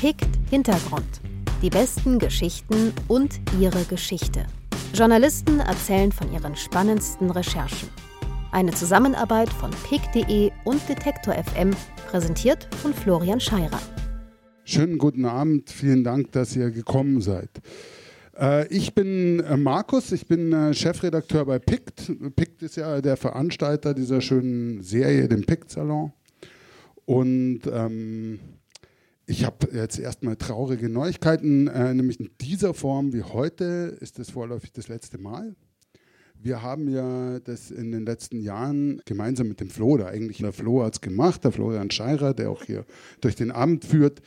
Pikt Hintergrund. Die besten Geschichten und ihre Geschichte. Journalisten erzählen von ihren spannendsten Recherchen. Eine Zusammenarbeit von pick.de und Detektor FM, präsentiert von Florian Scheirer. Schönen guten Abend, vielen Dank, dass ihr gekommen seid. Äh, ich bin äh, Markus, ich bin äh, Chefredakteur bei PICT. PICT ist ja der Veranstalter dieser schönen Serie, dem PICT-Salon. Und ähm, ich habe jetzt erstmal traurige Neuigkeiten, äh, nämlich in dieser Form wie heute ist das vorläufig das letzte Mal. Wir haben ja das in den letzten Jahren gemeinsam mit dem Flo, oder eigentlich der Flo hat es gemacht, der Florian Scheirer, der auch hier durch den Abend führt,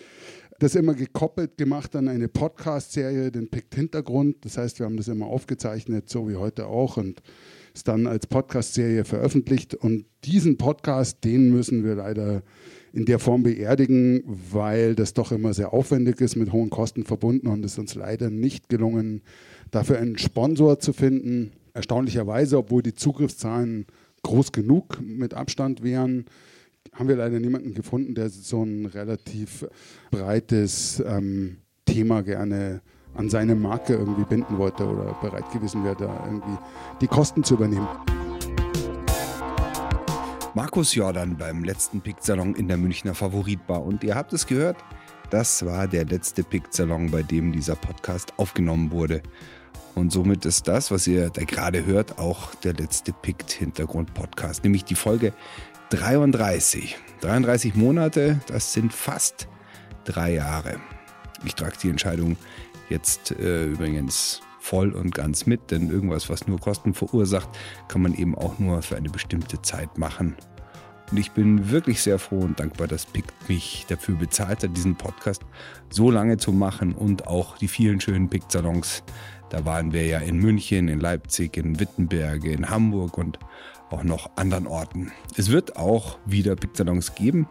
das immer gekoppelt gemacht an eine Podcast-Serie, den Picked Hintergrund. Das heißt, wir haben das immer aufgezeichnet, so wie heute auch, und es dann als Podcast-Serie veröffentlicht. Und diesen Podcast, den müssen wir leider in der Form beerdigen, weil das doch immer sehr aufwendig ist, mit hohen Kosten verbunden und es uns leider nicht gelungen, dafür einen Sponsor zu finden Erstaunlicherweise, obwohl die Zugriffszahlen groß genug mit Abstand wären, haben wir leider niemanden gefunden, der so ein relativ breites ähm, Thema gerne an seine Marke irgendwie binden wollte oder bereit gewesen wäre, da irgendwie die Kosten zu übernehmen. Markus Jordan beim letzten Pick-Salon in der Münchner Favoritbar. Und ihr habt es gehört, das war der letzte Pick-Salon, bei dem dieser Podcast aufgenommen wurde. Und somit ist das, was ihr da gerade hört, auch der letzte Picked-Hintergrund-Podcast, nämlich die Folge 33. 33 Monate, das sind fast drei Jahre. Ich trage die Entscheidung jetzt äh, übrigens voll und ganz mit, denn irgendwas, was nur Kosten verursacht, kann man eben auch nur für eine bestimmte Zeit machen. Und ich bin wirklich sehr froh und dankbar, dass Pict mich dafür bezahlt hat, diesen Podcast so lange zu machen und auch die vielen schönen Pict-Salons da waren wir ja in München, in Leipzig, in Wittenberge, in Hamburg und auch noch anderen Orten. Es wird auch wieder Picksalons geben,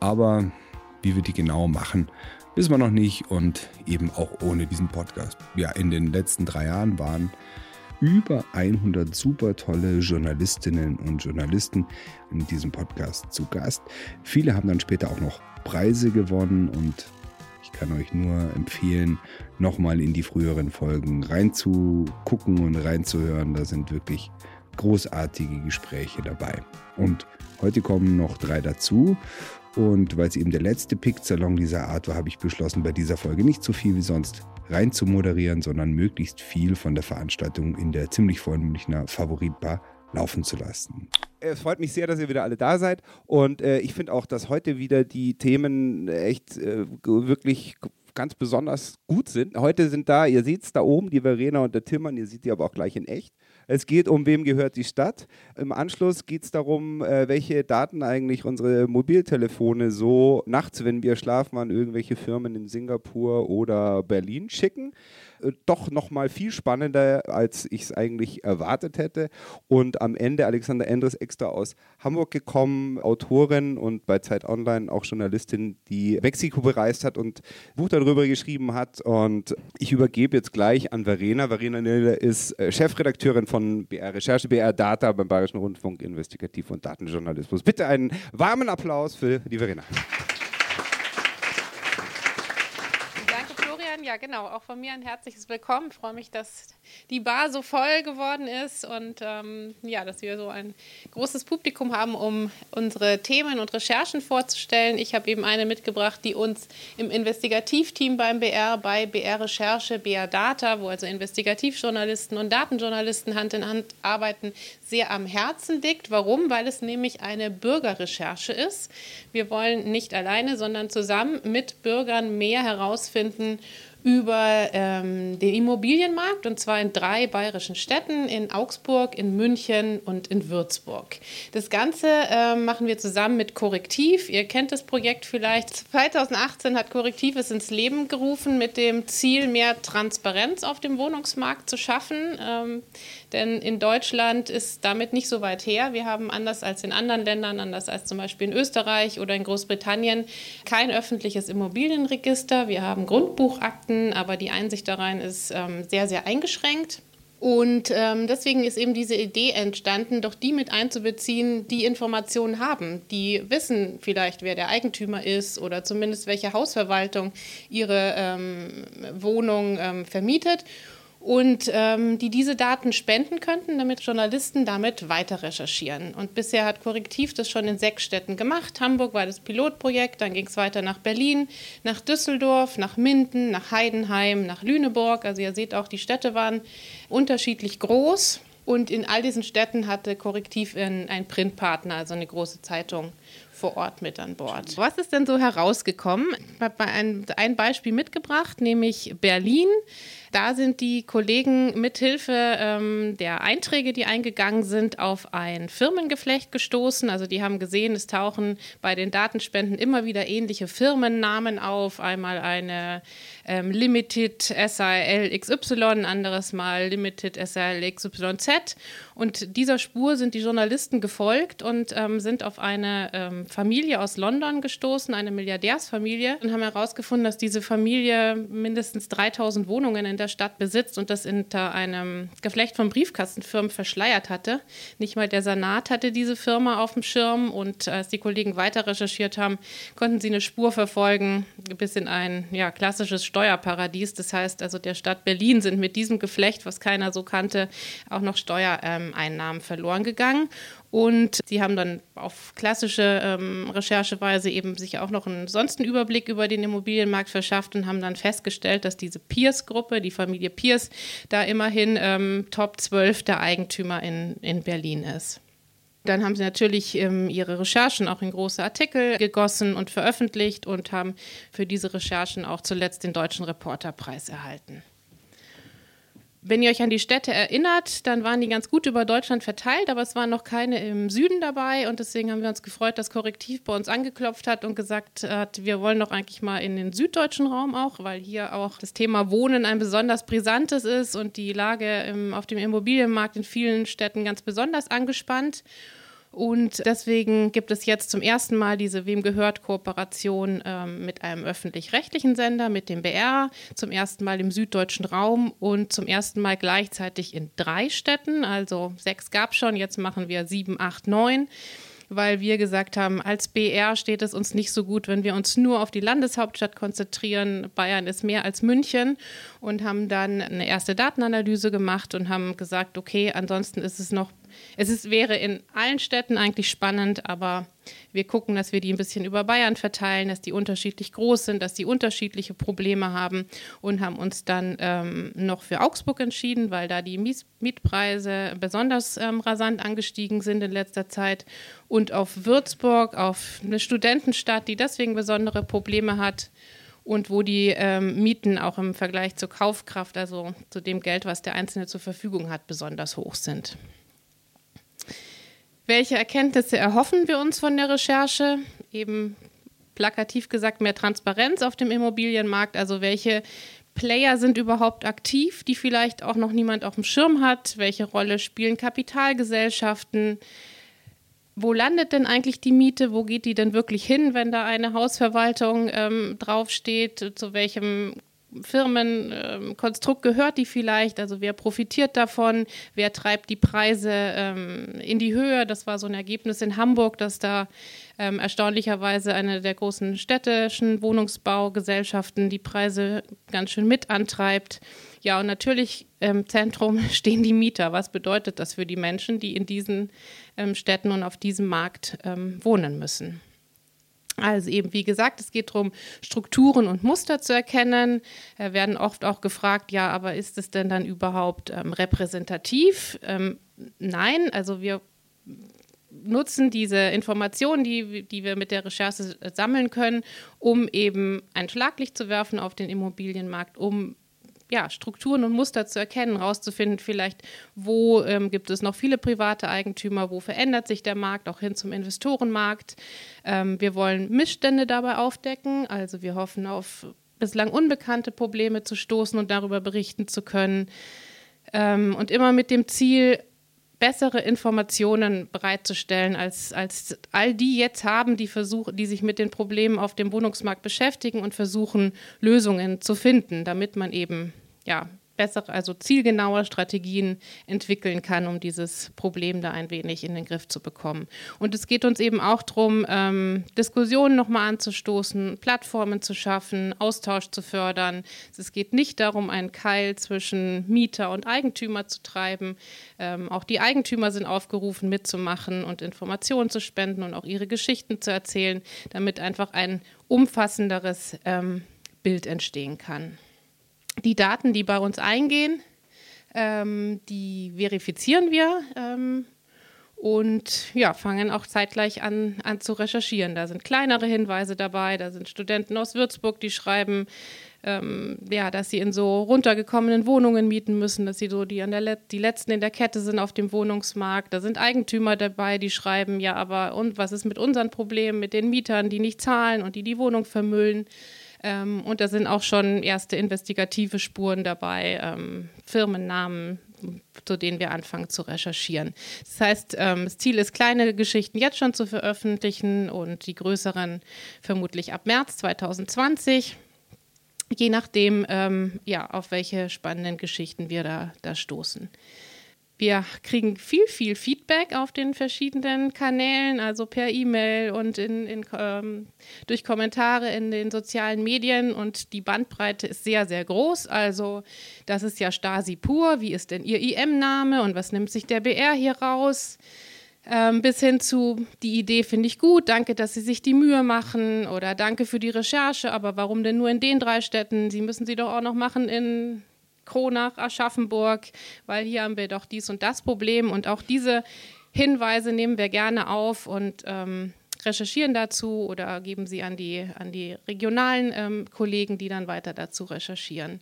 aber wie wir die genau machen, wissen wir noch nicht und eben auch ohne diesen Podcast. Ja, in den letzten drei Jahren waren über 100 super tolle Journalistinnen und Journalisten in diesem Podcast zu Gast. Viele haben dann später auch noch Preise gewonnen und kann euch nur empfehlen, nochmal in die früheren Folgen reinzugucken und reinzuhören. Da sind wirklich großartige Gespräche dabei. Und heute kommen noch drei dazu. Und weil es eben der letzte Pick-Salon dieser Art war, habe ich beschlossen, bei dieser Folge nicht so viel wie sonst rein zu moderieren, sondern möglichst viel von der Veranstaltung in der ziemlich vollen Münchner Favoritbar laufen zu lassen. Es freut mich sehr, dass ihr wieder alle da seid. Und äh, ich finde auch, dass heute wieder die Themen echt äh, wirklich ganz besonders gut sind. Heute sind da, ihr seht es da oben, die Verena und der Timmern, ihr seht die aber auch gleich in echt. Es geht um, wem gehört die Stadt. Im Anschluss geht es darum, äh, welche Daten eigentlich unsere Mobiltelefone so nachts, wenn wir schlafen, an irgendwelche Firmen in Singapur oder Berlin schicken. Äh, doch nochmal viel spannender, als ich es eigentlich erwartet hätte. Und am Ende Alexander Endres extra aus Hamburg gekommen, Autorin und bei Zeit Online auch Journalistin, die Mexiko bereist hat und ein Buch darüber geschrieben hat. Und ich übergebe jetzt gleich an Verena. Verena Nille ist äh, Chefredakteurin von BR Recherche, BR Data beim Bayerischen Rundfunk, Investigativ- und Datenjournalismus. Bitte einen warmen Applaus für die Verena. Ja, genau. Auch von mir ein herzliches Willkommen. Ich freue mich, dass die Bar so voll geworden ist und ähm, ja, dass wir so ein großes Publikum haben, um unsere Themen und Recherchen vorzustellen. Ich habe eben eine mitgebracht, die uns im Investigativteam beim BR, bei BR Recherche, BR Data, wo also Investigativjournalisten und Datenjournalisten Hand in Hand arbeiten, sehr am Herzen liegt. Warum? Weil es nämlich eine Bürgerrecherche ist. Wir wollen nicht alleine, sondern zusammen mit Bürgern mehr herausfinden über ähm, den Immobilienmarkt und zwar in drei bayerischen Städten, in Augsburg, in München und in Würzburg. Das Ganze äh, machen wir zusammen mit Korrektiv. Ihr kennt das Projekt vielleicht. 2018 hat Korrektiv es ins Leben gerufen mit dem Ziel, mehr Transparenz auf dem Wohnungsmarkt zu schaffen. Ähm, denn in Deutschland ist damit nicht so weit her. Wir haben anders als in anderen Ländern, anders als zum Beispiel in Österreich oder in Großbritannien, kein öffentliches Immobilienregister. Wir haben Grundbuchakten, aber die Einsicht darein ist ähm, sehr, sehr eingeschränkt. Und ähm, deswegen ist eben diese Idee entstanden, doch die mit einzubeziehen, die Informationen haben, die wissen vielleicht, wer der Eigentümer ist oder zumindest welche Hausverwaltung ihre ähm, Wohnung ähm, vermietet und ähm, die diese Daten spenden könnten, damit Journalisten damit weiter recherchieren. Und bisher hat Korrektiv das schon in sechs Städten gemacht. Hamburg war das Pilotprojekt, dann ging es weiter nach Berlin, nach Düsseldorf, nach Minden, nach Heidenheim, nach Lüneburg. Also ihr seht auch, die Städte waren unterschiedlich groß. Und in all diesen Städten hatte Korrektiv einen Printpartner, also eine große Zeitung vor Ort mit an Bord. Was ist denn so herausgekommen? Ich habe ein, ein Beispiel mitgebracht, nämlich Berlin. Da sind die Kollegen mithilfe ähm, der Einträge, die eingegangen sind, auf ein Firmengeflecht gestoßen. Also die haben gesehen, es tauchen bei den Datenspenden immer wieder ähnliche Firmennamen auf. Einmal eine ähm, Limited SAL XY, anderes Mal Limited SAL XYZ. Und dieser Spur sind die Journalisten gefolgt und ähm, sind auf eine ähm, Familie aus London gestoßen, eine Milliardärsfamilie, und haben herausgefunden, dass diese Familie mindestens 3000 Wohnungen in der Stadt besitzt und das unter einem Geflecht von Briefkastenfirmen verschleiert hatte. Nicht mal der Senat hatte diese Firma auf dem Schirm und als die Kollegen weiter recherchiert haben, konnten sie eine Spur verfolgen bis in ein ja, klassisches Steuerparadies. Das heißt also, der Stadt Berlin sind mit diesem Geflecht, was keiner so kannte, auch noch Steuereinnahmen verloren gegangen. Und sie haben dann auf klassische ähm, Rechercheweise eben sich auch noch einen sonstigen Überblick über den Immobilienmarkt verschafft und haben dann festgestellt, dass diese Pierce-Gruppe, die Familie Pierce, da immerhin ähm, Top 12 der Eigentümer in, in Berlin ist. Dann haben sie natürlich ähm, ihre Recherchen auch in große Artikel gegossen und veröffentlicht und haben für diese Recherchen auch zuletzt den Deutschen Reporterpreis erhalten. Wenn ihr euch an die Städte erinnert, dann waren die ganz gut über Deutschland verteilt, aber es waren noch keine im Süden dabei und deswegen haben wir uns gefreut, dass Korrektiv bei uns angeklopft hat und gesagt hat, wir wollen doch eigentlich mal in den süddeutschen Raum auch, weil hier auch das Thema Wohnen ein besonders brisantes ist und die Lage im, auf dem Immobilienmarkt in vielen Städten ganz besonders angespannt. Und deswegen gibt es jetzt zum ersten Mal diese Wem gehört Kooperation ähm, mit einem öffentlich-rechtlichen Sender, mit dem BR, zum ersten Mal im süddeutschen Raum und zum ersten Mal gleichzeitig in drei Städten. Also sechs gab es schon, jetzt machen wir sieben, acht, neun weil wir gesagt haben, als BR steht es uns nicht so gut, wenn wir uns nur auf die Landeshauptstadt konzentrieren. Bayern ist mehr als München und haben dann eine erste Datenanalyse gemacht und haben gesagt, okay, ansonsten ist es noch es ist, wäre in allen Städten eigentlich spannend, aber wir gucken, dass wir die ein bisschen über Bayern verteilen, dass die unterschiedlich groß sind, dass die unterschiedliche Probleme haben und haben uns dann ähm, noch für Augsburg entschieden, weil da die Mietpreise besonders ähm, rasant angestiegen sind in letzter Zeit und auf Würzburg, auf eine Studentenstadt, die deswegen besondere Probleme hat und wo die ähm, Mieten auch im Vergleich zur Kaufkraft, also zu dem Geld, was der Einzelne zur Verfügung hat, besonders hoch sind. Welche Erkenntnisse erhoffen wir uns von der Recherche? Eben plakativ gesagt mehr Transparenz auf dem Immobilienmarkt. Also welche Player sind überhaupt aktiv, die vielleicht auch noch niemand auf dem Schirm hat? Welche Rolle spielen Kapitalgesellschaften? Wo landet denn eigentlich die Miete? Wo geht die denn wirklich hin, wenn da eine Hausverwaltung ähm, draufsteht? Zu welchem Firmenkonstrukt gehört die vielleicht? Also wer profitiert davon? Wer treibt die Preise ähm, in die Höhe? Das war so ein Ergebnis in Hamburg, dass da ähm, erstaunlicherweise eine der großen städtischen Wohnungsbaugesellschaften die Preise ganz schön mit antreibt. Ja, und natürlich im Zentrum stehen die Mieter. Was bedeutet das für die Menschen, die in diesen ähm, Städten und auf diesem Markt ähm, wohnen müssen? Also eben, wie gesagt, es geht darum, Strukturen und Muster zu erkennen. Wir werden oft auch gefragt, ja, aber ist es denn dann überhaupt ähm, repräsentativ? Ähm, nein, also wir nutzen diese Informationen, die, die wir mit der Recherche sammeln können, um eben ein Schlaglicht zu werfen auf den Immobilienmarkt, um ja, Strukturen und Muster zu erkennen, rauszufinden, vielleicht, wo ähm, gibt es noch viele private Eigentümer, wo verändert sich der Markt, auch hin zum Investorenmarkt. Ähm, wir wollen Missstände dabei aufdecken, also wir hoffen auf bislang unbekannte Probleme zu stoßen und darüber berichten zu können. Ähm, und immer mit dem Ziel, bessere Informationen bereitzustellen, als, als all die jetzt haben, die, versuch, die sich mit den Problemen auf dem Wohnungsmarkt beschäftigen und versuchen, Lösungen zu finden, damit man eben ja, bessere, also zielgenaue Strategien entwickeln kann, um dieses Problem da ein wenig in den Griff zu bekommen. Und es geht uns eben auch darum, ähm, Diskussionen nochmal anzustoßen, Plattformen zu schaffen, Austausch zu fördern. Es geht nicht darum, einen Keil zwischen Mieter und Eigentümer zu treiben. Ähm, auch die Eigentümer sind aufgerufen, mitzumachen und Informationen zu spenden und auch ihre Geschichten zu erzählen, damit einfach ein umfassenderes ähm, Bild entstehen kann die Daten, die bei uns eingehen, ähm, die verifizieren wir ähm, und ja, fangen auch zeitgleich an, an zu recherchieren. Da sind kleinere Hinweise dabei, da sind Studenten aus Würzburg, die schreiben, ähm, ja, dass sie in so runtergekommenen Wohnungen mieten müssen, dass sie so die, an der Let die letzten in der Kette sind auf dem Wohnungsmarkt. Da sind Eigentümer dabei, die schreiben, ja, aber und was ist mit unseren Problemen, mit den Mietern, die nicht zahlen und die die Wohnung vermüllen? Ähm, und da sind auch schon erste investigative Spuren dabei, ähm, Firmennamen, zu denen wir anfangen zu recherchieren. Das heißt, ähm, das Ziel ist, kleine Geschichten jetzt schon zu veröffentlichen und die größeren vermutlich ab März 2020 je nachdem, ähm, ja, auf welche spannenden Geschichten wir da, da stoßen. Wir kriegen viel, viel Feedback auf den verschiedenen Kanälen, also per E-Mail und in, in, ähm, durch Kommentare in den sozialen Medien. Und die Bandbreite ist sehr, sehr groß. Also, das ist ja Stasi pur. Wie ist denn Ihr IM-Name und was nimmt sich der BR hier raus? Ähm, bis hin zu, die Idee finde ich gut, danke, dass Sie sich die Mühe machen oder danke für die Recherche, aber warum denn nur in den drei Städten? Sie müssen sie doch auch noch machen in Kronach, Aschaffenburg, weil hier haben wir doch dies und das Problem. Und auch diese Hinweise nehmen wir gerne auf und ähm, recherchieren dazu oder geben sie an die, an die regionalen ähm, Kollegen, die dann weiter dazu recherchieren.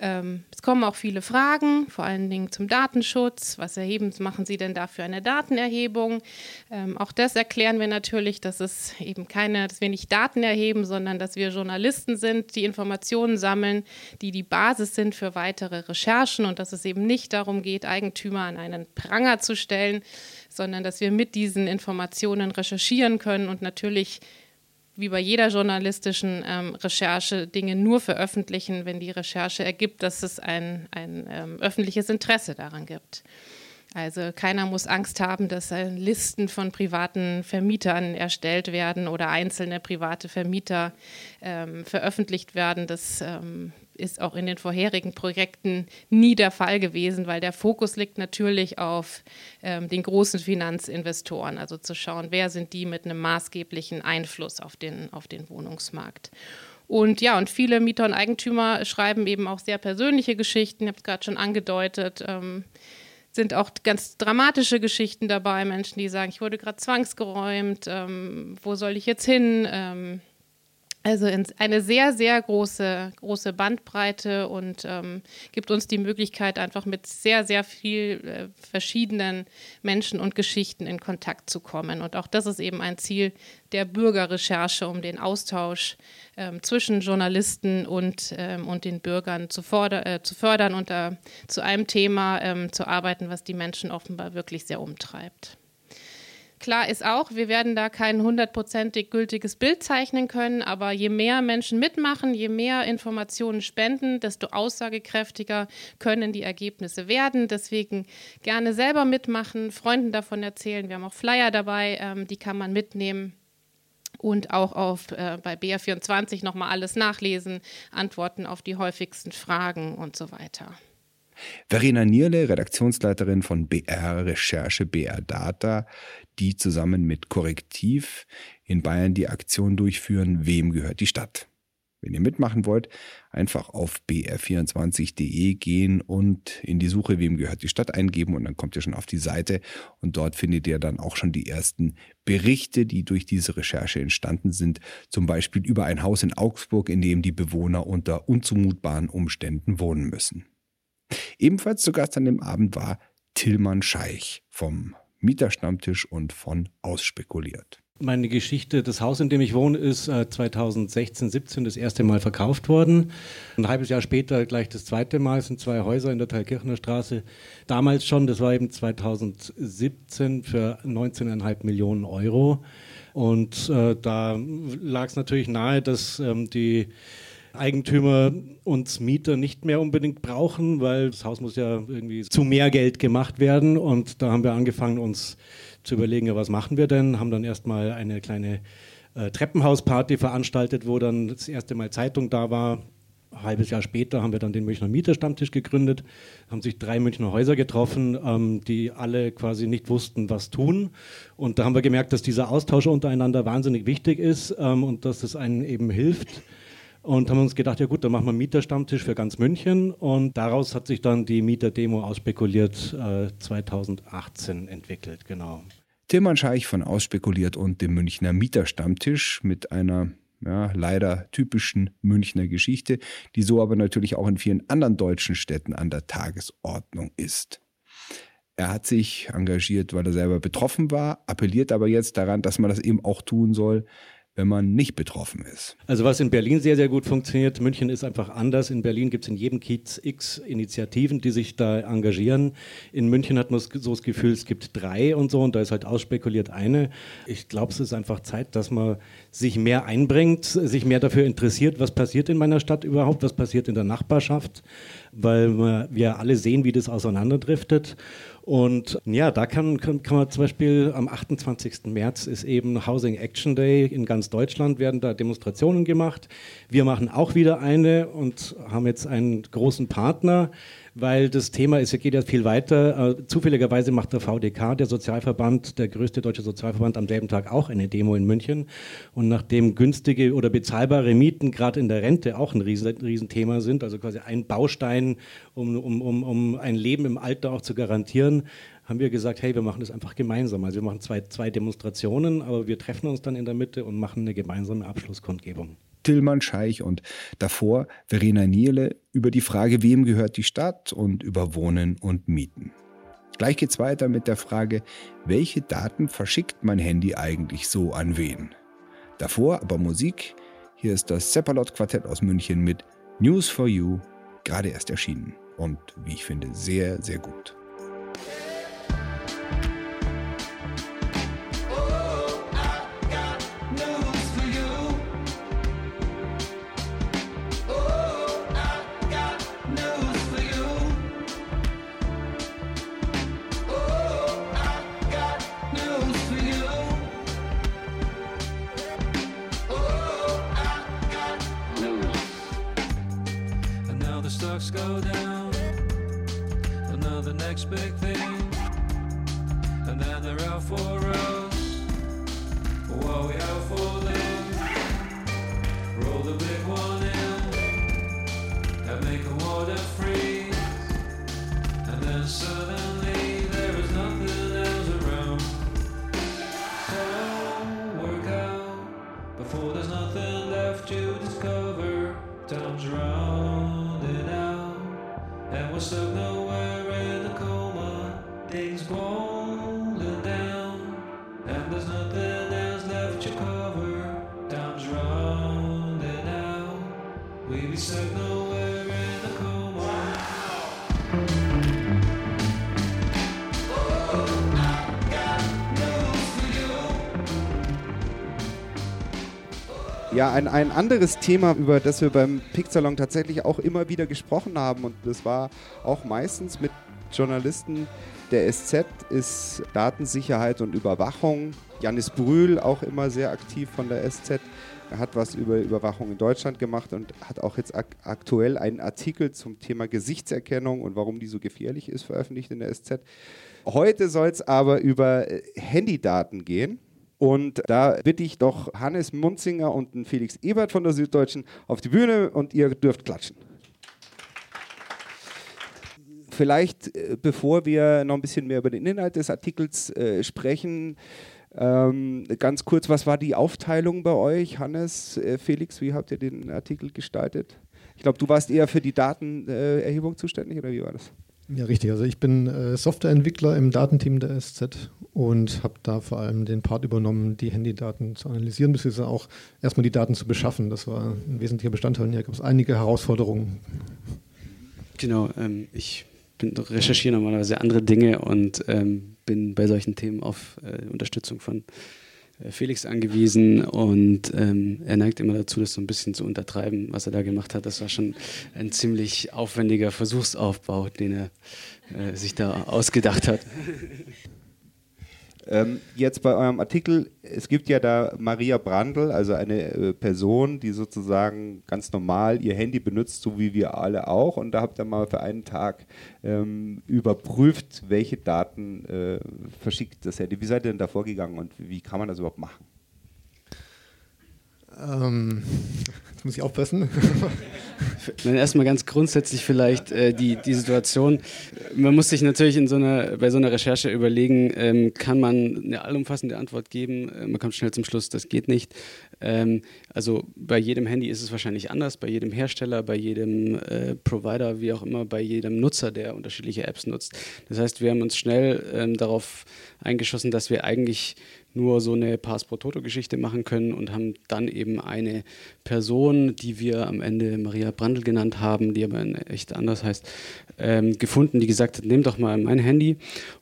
Ähm, es kommen auch viele Fragen, vor allen Dingen zum Datenschutz. Was erheben, machen Sie denn da für eine Datenerhebung? Ähm, auch das erklären wir natürlich, dass es eben keine, dass wir nicht Daten erheben, sondern dass wir Journalisten sind, die Informationen sammeln, die die Basis sind für weitere Recherchen und dass es eben nicht darum geht, Eigentümer an einen Pranger zu stellen, sondern dass wir mit diesen Informationen recherchieren können und natürlich wie bei jeder journalistischen ähm, Recherche Dinge nur veröffentlichen, wenn die Recherche ergibt, dass es ein, ein ähm, öffentliches Interesse daran gibt. Also keiner muss Angst haben, dass Listen von privaten Vermietern erstellt werden oder einzelne private Vermieter ähm, veröffentlicht werden. Das ähm, ist auch in den vorherigen Projekten nie der Fall gewesen, weil der Fokus liegt natürlich auf ähm, den großen Finanzinvestoren, also zu schauen, wer sind die mit einem maßgeblichen Einfluss auf den, auf den Wohnungsmarkt. Und ja, und viele Mieter und Eigentümer schreiben eben auch sehr persönliche Geschichten. Ich habe es gerade schon angedeutet. Ähm, sind auch ganz dramatische Geschichten dabei. Menschen, die sagen, ich wurde gerade zwangsgeräumt, ähm, wo soll ich jetzt hin? Ähm, also eine sehr, sehr große, große Bandbreite und ähm, gibt uns die Möglichkeit, einfach mit sehr, sehr viel äh, verschiedenen Menschen und Geschichten in Kontakt zu kommen. Und auch das ist eben ein Ziel der Bürgerrecherche, um den Austausch ähm, zwischen Journalisten und, ähm, und den Bürgern zu, äh, zu fördern und äh, zu einem Thema ähm, zu arbeiten, was die Menschen offenbar wirklich sehr umtreibt. Klar ist auch, wir werden da kein hundertprozentig gültiges Bild zeichnen können, aber je mehr Menschen mitmachen, je mehr Informationen spenden, desto aussagekräftiger können die Ergebnisse werden. Deswegen gerne selber mitmachen, Freunden davon erzählen. Wir haben auch Flyer dabei, ähm, die kann man mitnehmen und auch auf, äh, bei BR24 nochmal alles nachlesen, Antworten auf die häufigsten Fragen und so weiter. Verena Nierle, Redaktionsleiterin von BR Recherche, BR Data, die zusammen mit Korrektiv in Bayern die Aktion durchführen, wem gehört die Stadt? Wenn ihr mitmachen wollt, einfach auf br24.de gehen und in die Suche Wem gehört die Stadt eingeben und dann kommt ihr schon auf die Seite und dort findet ihr dann auch schon die ersten Berichte, die durch diese Recherche entstanden sind. Zum Beispiel über ein Haus in Augsburg, in dem die Bewohner unter unzumutbaren Umständen wohnen müssen. Ebenfalls zu Gast an dem Abend war Tillmann Scheich vom Mieterstammtisch und von Ausspekuliert. Meine Geschichte, das Haus, in dem ich wohne, ist 2016, 17 das erste Mal verkauft worden. Ein halbes Jahr später gleich das zweite Mal sind zwei Häuser in der Thalkirchner Straße. Damals schon, das war eben 2017 für 19,5 Millionen Euro. Und äh, da lag es natürlich nahe, dass ähm, die Eigentümer uns Mieter nicht mehr unbedingt brauchen, weil das Haus muss ja irgendwie zu mehr Geld gemacht werden. Und da haben wir angefangen, uns zu überlegen, ja, was machen wir denn? Haben dann erstmal eine kleine äh, Treppenhausparty veranstaltet, wo dann das erste Mal Zeitung da war. Ein halbes Jahr später haben wir dann den Münchner Mieterstammtisch gegründet, haben sich drei Münchner Häuser getroffen, ähm, die alle quasi nicht wussten, was tun. Und da haben wir gemerkt, dass dieser Austausch untereinander wahnsinnig wichtig ist ähm, und dass es einen eben hilft. Und haben uns gedacht, ja gut, dann machen wir einen Mieterstammtisch für ganz München. Und daraus hat sich dann die Mieterdemo ausspekuliert äh, 2018 entwickelt, genau. Tilman Scheich von Ausspekuliert und dem Münchner Mieterstammtisch mit einer ja, leider typischen Münchner Geschichte, die so aber natürlich auch in vielen anderen deutschen Städten an der Tagesordnung ist. Er hat sich engagiert, weil er selber betroffen war, appelliert aber jetzt daran, dass man das eben auch tun soll, wenn man nicht betroffen ist. Also was in Berlin sehr, sehr gut funktioniert, München ist einfach anders. In Berlin gibt es in jedem Kiez x Initiativen, die sich da engagieren. In München hat man so das Gefühl, es gibt drei und so und da ist halt ausspekuliert eine. Ich glaube, es ist einfach Zeit, dass man sich mehr einbringt, sich mehr dafür interessiert, was passiert in meiner Stadt überhaupt, was passiert in der Nachbarschaft, weil wir alle sehen, wie das auseinanderdriftet. Und ja, da kann, kann, kann, man zum Beispiel am 28. März ist eben Housing Action Day in ganz Deutschland, werden da Demonstrationen gemacht. Wir machen auch wieder eine und haben jetzt einen großen Partner, weil das Thema ist, geht ja viel weiter. Äh, zufälligerweise macht der VDK, der Sozialverband, der größte deutsche Sozialverband, am selben Tag auch eine Demo in München. Und nachdem günstige oder bezahlbare Mieten gerade in der Rente auch ein Riesenthema sind, also quasi ein Baustein, um, um, um, um ein Leben im Alter auch zu garantieren, haben wir gesagt, hey, wir machen das einfach gemeinsam. Also wir machen zwei, zwei Demonstrationen, aber wir treffen uns dann in der Mitte und machen eine gemeinsame Abschlusskundgebung. Tillmann Scheich und davor Verena Nierle über die Frage, wem gehört die Stadt und über Wohnen und Mieten. Gleich geht's weiter mit der Frage, welche Daten verschickt mein Handy eigentlich so an wen? Davor aber Musik. Hier ist das Seppalot Quartett aus München mit News for You, gerade erst erschienen und wie ich finde sehr, sehr gut. Ja, ein, ein anderes Thema, über das wir beim Pixalon tatsächlich auch immer wieder gesprochen haben und das war auch meistens mit Journalisten der SZ, ist Datensicherheit und Überwachung. Janis Brühl, auch immer sehr aktiv von der SZ, hat was über Überwachung in Deutschland gemacht und hat auch jetzt ak aktuell einen Artikel zum Thema Gesichtserkennung und warum die so gefährlich ist, veröffentlicht in der SZ. Heute soll es aber über äh, Handydaten gehen. Und da bitte ich doch Hannes Munzinger und Felix Ebert von der Süddeutschen auf die Bühne und ihr dürft klatschen. Vielleicht, äh, bevor wir noch ein bisschen mehr über den Inhalt des Artikels äh, sprechen, ähm, ganz kurz, was war die Aufteilung bei euch, Hannes, äh, Felix? Wie habt ihr den Artikel gestaltet? Ich glaube, du warst eher für die Datenerhebung zuständig, oder wie war das? Ja, richtig. Also ich bin äh, Softwareentwickler im Datenteam der SZ und habe da vor allem den Part übernommen, die Handydaten zu analysieren, beziehungsweise auch erstmal die Daten zu beschaffen. Das war ein wesentlicher Bestandteil. Hier gab es einige Herausforderungen. Genau, ähm, ich bin recherchiere normalerweise andere Dinge und ähm, bin bei solchen Themen auf äh, Unterstützung von Felix angewiesen und ähm, er neigt immer dazu, das so ein bisschen zu untertreiben, was er da gemacht hat. Das war schon ein ziemlich aufwendiger Versuchsaufbau, den er äh, sich da ausgedacht hat. Ähm, jetzt bei eurem Artikel, es gibt ja da Maria Brandl, also eine äh, Person, die sozusagen ganz normal ihr Handy benutzt, so wie wir alle auch. Und da habt ihr mal für einen Tag ähm, überprüft, welche Daten äh, verschickt das Handy. Wie seid ihr denn da vorgegangen und wie kann man das überhaupt machen? Ähm, jetzt muss ich aufpassen. Dann erstmal ganz grundsätzlich vielleicht äh, die, die Situation. Man muss sich natürlich in so einer, bei so einer Recherche überlegen, ähm, kann man eine allumfassende Antwort geben? Äh, man kommt schnell zum Schluss, das geht nicht. Ähm, also bei jedem Handy ist es wahrscheinlich anders, bei jedem Hersteller, bei jedem äh, Provider, wie auch immer, bei jedem Nutzer, der unterschiedliche Apps nutzt. Das heißt, wir haben uns schnell ähm, darauf eingeschossen, dass wir eigentlich nur so eine Pass pro Toto-Geschichte machen können und haben dann eben eine Person, die wir am Ende Maria Brandl genannt haben, die aber echt anders heißt, ähm, gefunden, die gesagt hat, nimm doch mal mein Handy.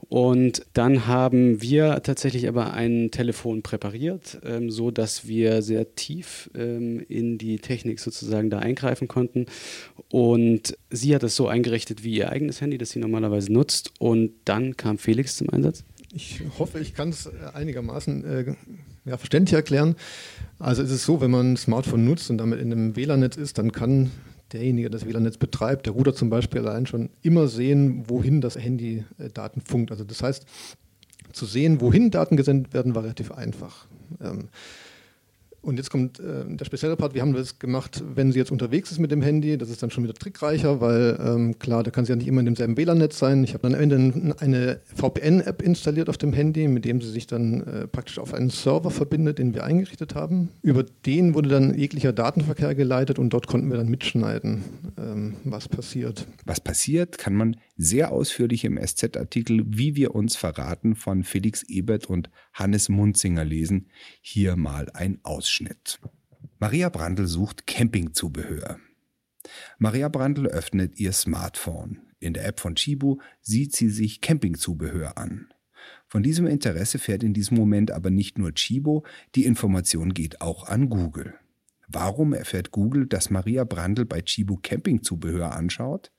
Und dann haben wir tatsächlich aber ein Telefon präpariert, ähm, so dass wir sehr tief ähm, in die Technik sozusagen da eingreifen konnten. Und sie hat es so eingerichtet wie ihr eigenes Handy, das sie normalerweise nutzt. Und dann kam Felix zum Einsatz. Ich hoffe, ich kann es einigermaßen äh, ja, verständlich erklären. Also es ist so, wenn man ein Smartphone nutzt und damit in einem WLAN-Netz ist, dann kann derjenige, der das WLAN-Netz betreibt, der Router zum Beispiel allein schon immer sehen, wohin das Handy äh, Daten funkt. Also das heißt, zu sehen, wohin Daten gesendet werden, war relativ einfach. Ähm, und jetzt kommt äh, der spezielle Part. Wir haben das gemacht, wenn sie jetzt unterwegs ist mit dem Handy. Das ist dann schon wieder trickreicher, weil ähm, klar, da kann sie ja nicht immer in demselben WLAN-Netz sein. Ich habe dann am Ende eine VPN-App installiert auf dem Handy, mit dem sie sich dann äh, praktisch auf einen Server verbindet, den wir eingerichtet haben. Über den wurde dann jeglicher Datenverkehr geleitet und dort konnten wir dann mitschneiden, ähm, was passiert. Was passiert, kann man sehr ausführlich im SZ-Artikel Wie wir uns verraten von Felix Ebert und Hannes Munzinger lesen. Hier mal ein Ausschnitt. Ausschnitt. Maria Brandl sucht Campingzubehör. Maria Brandl öffnet ihr Smartphone. In der App von Chibu sieht sie sich Campingzubehör an. Von diesem Interesse fährt in diesem Moment aber nicht nur Chibo, die Information geht auch an Google. Warum erfährt Google, dass Maria Brandl bei Chibu Campingzubehör anschaut?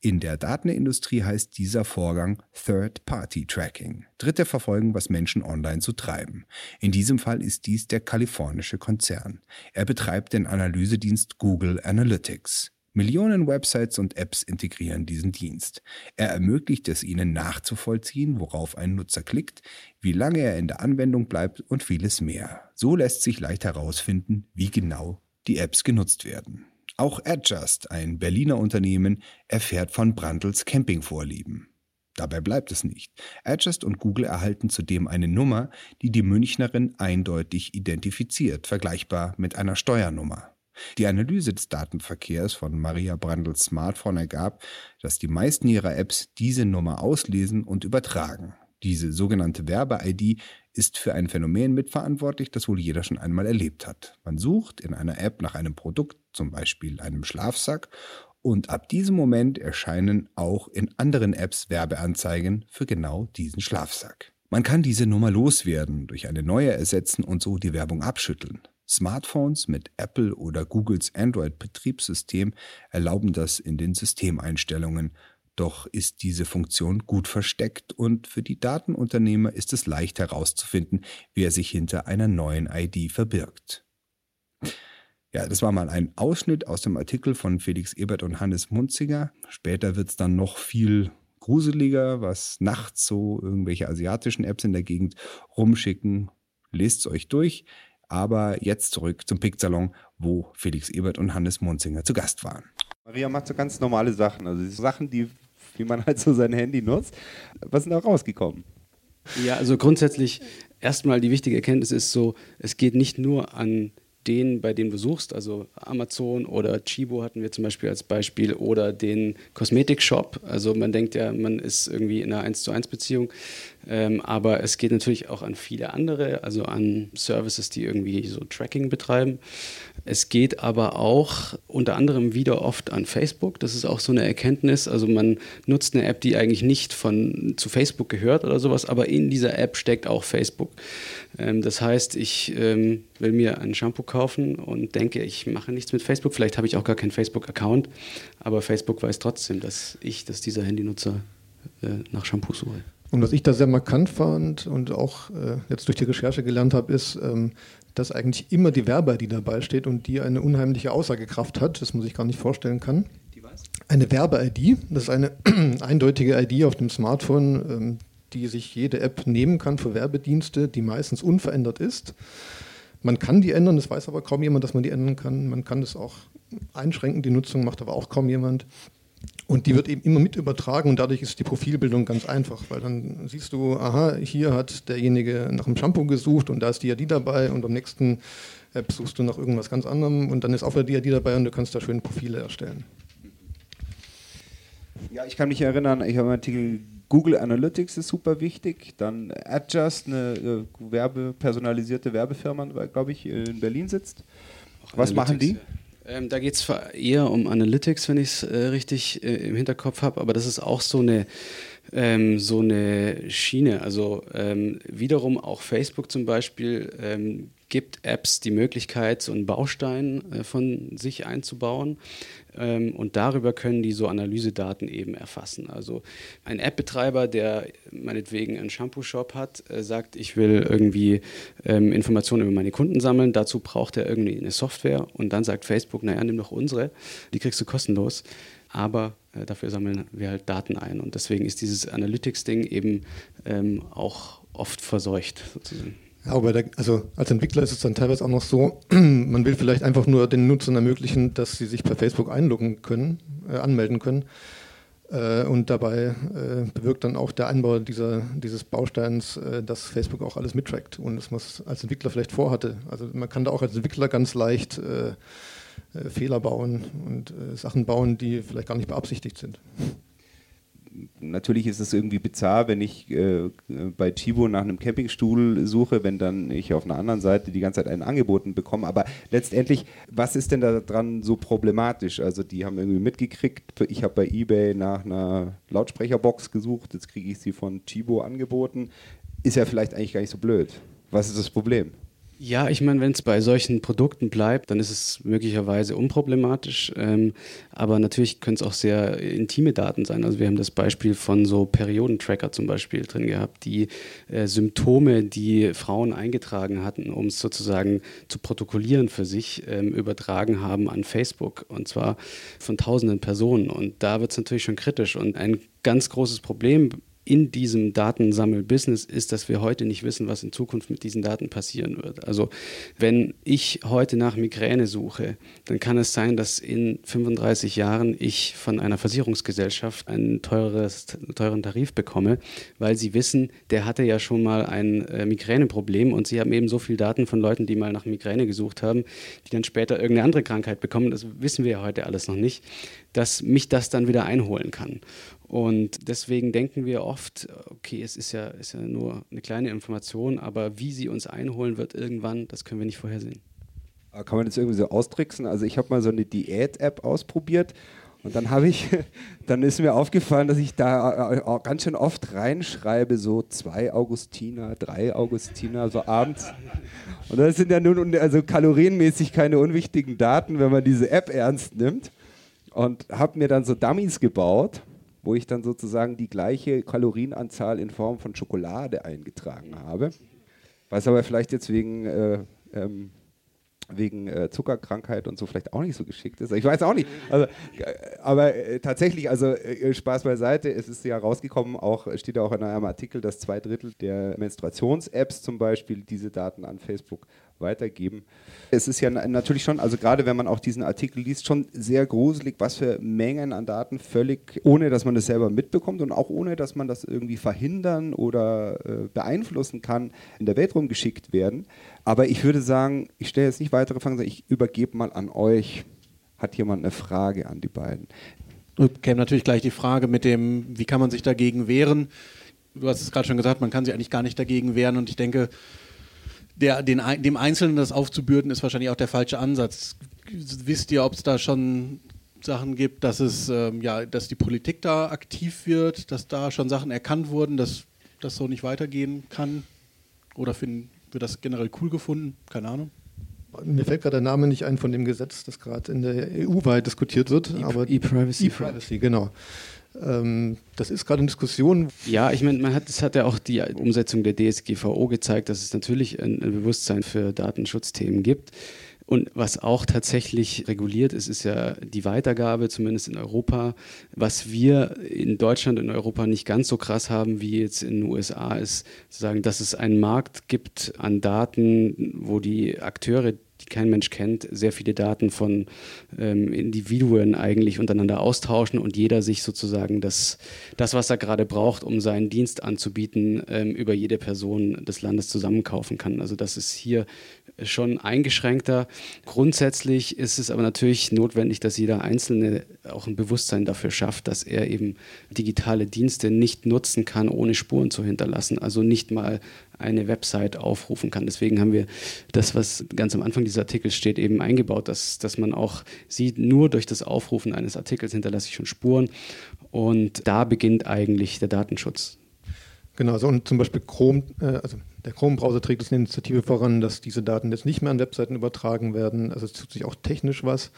In der Datenindustrie heißt dieser Vorgang Third-Party-Tracking. Dritte verfolgen, was Menschen online so treiben. In diesem Fall ist dies der kalifornische Konzern. Er betreibt den Analysedienst Google Analytics. Millionen Websites und Apps integrieren diesen Dienst. Er ermöglicht es ihnen nachzuvollziehen, worauf ein Nutzer klickt, wie lange er in der Anwendung bleibt und vieles mehr. So lässt sich leicht herausfinden, wie genau die Apps genutzt werden. Auch Adjust, ein Berliner Unternehmen, erfährt von Brandls Campingvorlieben. Dabei bleibt es nicht. Adjust und Google erhalten zudem eine Nummer, die die Münchnerin eindeutig identifiziert, vergleichbar mit einer Steuernummer. Die Analyse des Datenverkehrs von Maria Brandls Smartphone ergab, dass die meisten ihrer Apps diese Nummer auslesen und übertragen. Diese sogenannte Werbe-ID ist für ein Phänomen mitverantwortlich, das wohl jeder schon einmal erlebt hat. Man sucht in einer App nach einem Produkt, zum Beispiel einem Schlafsack, und ab diesem Moment erscheinen auch in anderen Apps Werbeanzeigen für genau diesen Schlafsack. Man kann diese Nummer loswerden, durch eine neue ersetzen und so die Werbung abschütteln. Smartphones mit Apple oder Googles Android-Betriebssystem erlauben das in den Systemeinstellungen doch ist diese Funktion gut versteckt und für die Datenunternehmer ist es leicht herauszufinden, wer sich hinter einer neuen ID verbirgt. Ja, das war mal ein Ausschnitt aus dem Artikel von Felix Ebert und Hannes Munzinger. Später wird es dann noch viel gruseliger, was nachts so irgendwelche asiatischen Apps in der Gegend rumschicken. Lest es euch durch. Aber jetzt zurück zum Picksalon, wo Felix Ebert und Hannes Munzinger zu Gast waren. Maria macht so ganz normale Sachen, also Sachen, die wie man halt so sein Handy nutzt. Was ist da rausgekommen? Ja, also grundsätzlich erstmal die wichtige Erkenntnis ist so, es geht nicht nur an den, bei dem du suchst, also Amazon oder Chibo hatten wir zum Beispiel als Beispiel oder den Kosmetikshop. Also man denkt ja, man ist irgendwie in einer 1 zu 1 Beziehung. Ähm, aber es geht natürlich auch an viele andere, also an Services, die irgendwie so Tracking betreiben. Es geht aber auch unter anderem wieder oft an Facebook. Das ist auch so eine Erkenntnis. Also man nutzt eine App, die eigentlich nicht von, zu Facebook gehört oder sowas, aber in dieser App steckt auch Facebook. Ähm, das heißt, ich ähm, will mir ein Shampoo kaufen und denke, ich mache nichts mit Facebook. Vielleicht habe ich auch gar keinen Facebook-Account, aber Facebook weiß trotzdem, dass ich, dass dieser Handynutzer äh, nach Shampoo suche. Und was ich da sehr markant fand und auch äh, jetzt durch die Recherche gelernt habe, ist, ähm, dass eigentlich immer die Werbe-ID dabei steht und die eine unheimliche Aussagekraft hat, das muss ich gar nicht vorstellen kann. Die? Eine Werbe-ID, das ist eine eindeutige ID auf dem Smartphone, ähm, die sich jede App nehmen kann für Werbedienste, die meistens unverändert ist. Man kann die ändern, das weiß aber kaum jemand, dass man die ändern kann. Man kann das auch einschränken, die Nutzung macht aber auch kaum jemand. Und die wird eben immer mit übertragen und dadurch ist die Profilbildung ganz einfach, weil dann siehst du, aha, hier hat derjenige nach einem Shampoo gesucht und da ist die dabei und beim nächsten App suchst du nach irgendwas ganz anderem und dann ist auch wieder die dabei und du kannst da schöne Profile erstellen. Ja, ich kann mich erinnern, ich habe einen Artikel Google Analytics ist super wichtig, dann Adjust, eine äh, Werbe, personalisierte Werbefirma, glaube ich, in Berlin sitzt. Was machen die? Ähm, da geht es eher um Analytics, wenn ich es äh, richtig äh, im Hinterkopf habe, aber das ist auch so eine, ähm, so eine Schiene. Also ähm, wiederum auch Facebook zum Beispiel ähm, gibt Apps die Möglichkeit, so einen Baustein äh, von sich einzubauen. Ähm, und darüber können die so Analysedaten eben erfassen. Also ein App-Betreiber, der meinetwegen einen Shampoo-Shop hat, äh, sagt, ich will irgendwie ähm, Informationen über meine Kunden sammeln. Dazu braucht er irgendwie eine Software. Und dann sagt Facebook, naja, nimm doch unsere, die kriegst du kostenlos. Aber äh, dafür sammeln wir halt Daten ein. Und deswegen ist dieses Analytics-Ding eben ähm, auch oft verseucht sozusagen. Ja, aber der, also als Entwickler ist es dann teilweise auch noch so, man will vielleicht einfach nur den Nutzern ermöglichen, dass sie sich per Facebook einloggen können, äh, anmelden können. Äh, und dabei äh, bewirkt dann auch der Einbau dieser, dieses Bausteins, äh, dass Facebook auch alles mittrackt und das man als Entwickler vielleicht vorhatte. Also man kann da auch als Entwickler ganz leicht äh, äh, Fehler bauen und Sachen bauen, die vielleicht gar nicht beabsichtigt sind natürlich ist es irgendwie bizarr, wenn ich äh, bei Chibo nach einem Campingstuhl suche, wenn dann ich auf einer anderen Seite die ganze Zeit einen angeboten bekomme. Aber letztendlich, was ist denn daran so problematisch? Also die haben irgendwie mitgekriegt, ich habe bei eBay nach einer Lautsprecherbox gesucht, jetzt kriege ich sie von Chibo angeboten. Ist ja vielleicht eigentlich gar nicht so blöd. Was ist das Problem? Ja, ich meine, wenn es bei solchen Produkten bleibt, dann ist es möglicherweise unproblematisch. Ähm, aber natürlich können es auch sehr intime Daten sein. Also wir haben das Beispiel von so Periodentracker zum Beispiel drin gehabt, die äh, Symptome, die Frauen eingetragen hatten, um es sozusagen zu protokollieren für sich, ähm, übertragen haben an Facebook. Und zwar von tausenden Personen. Und da wird es natürlich schon kritisch. Und ein ganz großes Problem in diesem Datensammelbusiness ist, dass wir heute nicht wissen, was in Zukunft mit diesen Daten passieren wird. Also wenn ich heute nach Migräne suche, dann kann es sein, dass in 35 Jahren ich von einer Versicherungsgesellschaft einen teures, teuren Tarif bekomme, weil sie wissen, der hatte ja schon mal ein äh, Migräneproblem und sie haben eben so viele Daten von Leuten, die mal nach Migräne gesucht haben, die dann später irgendeine andere Krankheit bekommen. Das wissen wir ja heute alles noch nicht, dass mich das dann wieder einholen kann. Und deswegen denken wir oft, okay, es ist ja, ist ja nur eine kleine Information, aber wie sie uns einholen wird irgendwann, das können wir nicht vorhersehen. Kann man das irgendwie so austricksen? Also ich habe mal so eine Diät-App ausprobiert und dann habe ich, dann ist mir aufgefallen, dass ich da äh, ganz schön oft reinschreibe, so zwei Augustiner, drei Augustiner, so abends. Und das sind ja nun also kalorienmäßig keine unwichtigen Daten, wenn man diese App ernst nimmt. Und habe mir dann so Dummies gebaut wo ich dann sozusagen die gleiche Kalorienanzahl in Form von Schokolade eingetragen habe. Was aber vielleicht jetzt wegen, äh, ähm, wegen äh, Zuckerkrankheit und so vielleicht auch nicht so geschickt ist. Ich weiß auch nicht. Also, äh, aber äh, tatsächlich, also äh, Spaß beiseite, es ist ja rausgekommen, auch steht auch in einem Artikel, dass zwei Drittel der Menstruations-Apps zum Beispiel diese Daten an Facebook weitergeben. Es ist ja natürlich schon, also gerade wenn man auch diesen Artikel liest, schon sehr gruselig, was für Mengen an Daten völlig, ohne dass man das selber mitbekommt und auch ohne, dass man das irgendwie verhindern oder äh, beeinflussen kann, in der Welt rumgeschickt werden. Aber ich würde sagen, ich stelle jetzt nicht weitere Fragen, sondern ich übergebe mal an euch. Hat jemand eine Frage an die beiden? Käme natürlich gleich die Frage mit dem, wie kann man sich dagegen wehren? du hast es gerade schon gesagt, man kann sich eigentlich gar nicht dagegen wehren und ich denke, der, den, dem Einzelnen das aufzubürden, ist wahrscheinlich auch der falsche Ansatz. Wisst ihr, ob es da schon Sachen gibt, dass es ähm, ja, dass die Politik da aktiv wird, dass da schon Sachen erkannt wurden, dass das so nicht weitergehen kann? Oder finden wir das generell cool gefunden? Keine Ahnung. Mir fällt gerade der Name nicht ein von dem Gesetz, das gerade in der EU weit diskutiert wird. E-Privacy. E-Privacy, genau. Ähm, das ist gerade eine Diskussion. Ja, ich meine, man hat, es hat ja auch die Umsetzung der DSGVO gezeigt, dass es natürlich ein, ein Bewusstsein für Datenschutzthemen gibt. Und was auch tatsächlich reguliert ist, ist ja die Weitergabe, zumindest in Europa. Was wir in Deutschland und Europa nicht ganz so krass haben wie jetzt in den USA, ist zu sagen, dass es einen Markt gibt an Daten, wo die Akteure, die kein Mensch kennt, sehr viele Daten von ähm, Individuen eigentlich untereinander austauschen und jeder sich sozusagen das, das was er gerade braucht, um seinen Dienst anzubieten, ähm, über jede Person des Landes zusammenkaufen kann. Also das ist hier schon eingeschränkter. Grundsätzlich ist es aber natürlich notwendig, dass jeder Einzelne auch ein Bewusstsein dafür schafft, dass er eben digitale Dienste nicht nutzen kann, ohne Spuren zu hinterlassen. Also nicht mal eine Website aufrufen kann. Deswegen haben wir das, was ganz am Anfang dieses Artikels steht, eben eingebaut, dass, dass man auch sieht, nur durch das Aufrufen eines Artikels hinterlasse ich schon Spuren und da beginnt eigentlich der Datenschutz. Genau, also und zum Beispiel Chrome, äh, also der Chrome-Browser trägt jetzt eine Initiative voran, dass diese Daten jetzt nicht mehr an Webseiten übertragen werden. Also es tut sich auch technisch was.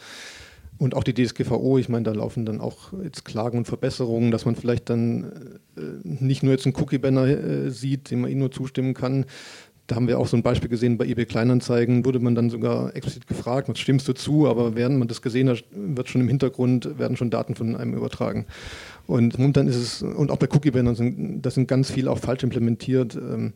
Und auch die DSGVO, ich meine, da laufen dann auch jetzt Klagen und Verbesserungen, dass man vielleicht dann äh, nicht nur jetzt einen Cookie-Banner äh, sieht, dem man ihnen nur zustimmen kann. Da haben wir auch so ein Beispiel gesehen bei eBay Kleinanzeigen, wurde man dann sogar explizit gefragt, was stimmst du zu? Aber während man das gesehen hat, wird schon im Hintergrund, werden schon Daten von einem übertragen. Und momentan ist es, und auch bei Cookie-Bannern, das sind ganz viel auch falsch implementiert. Ähm,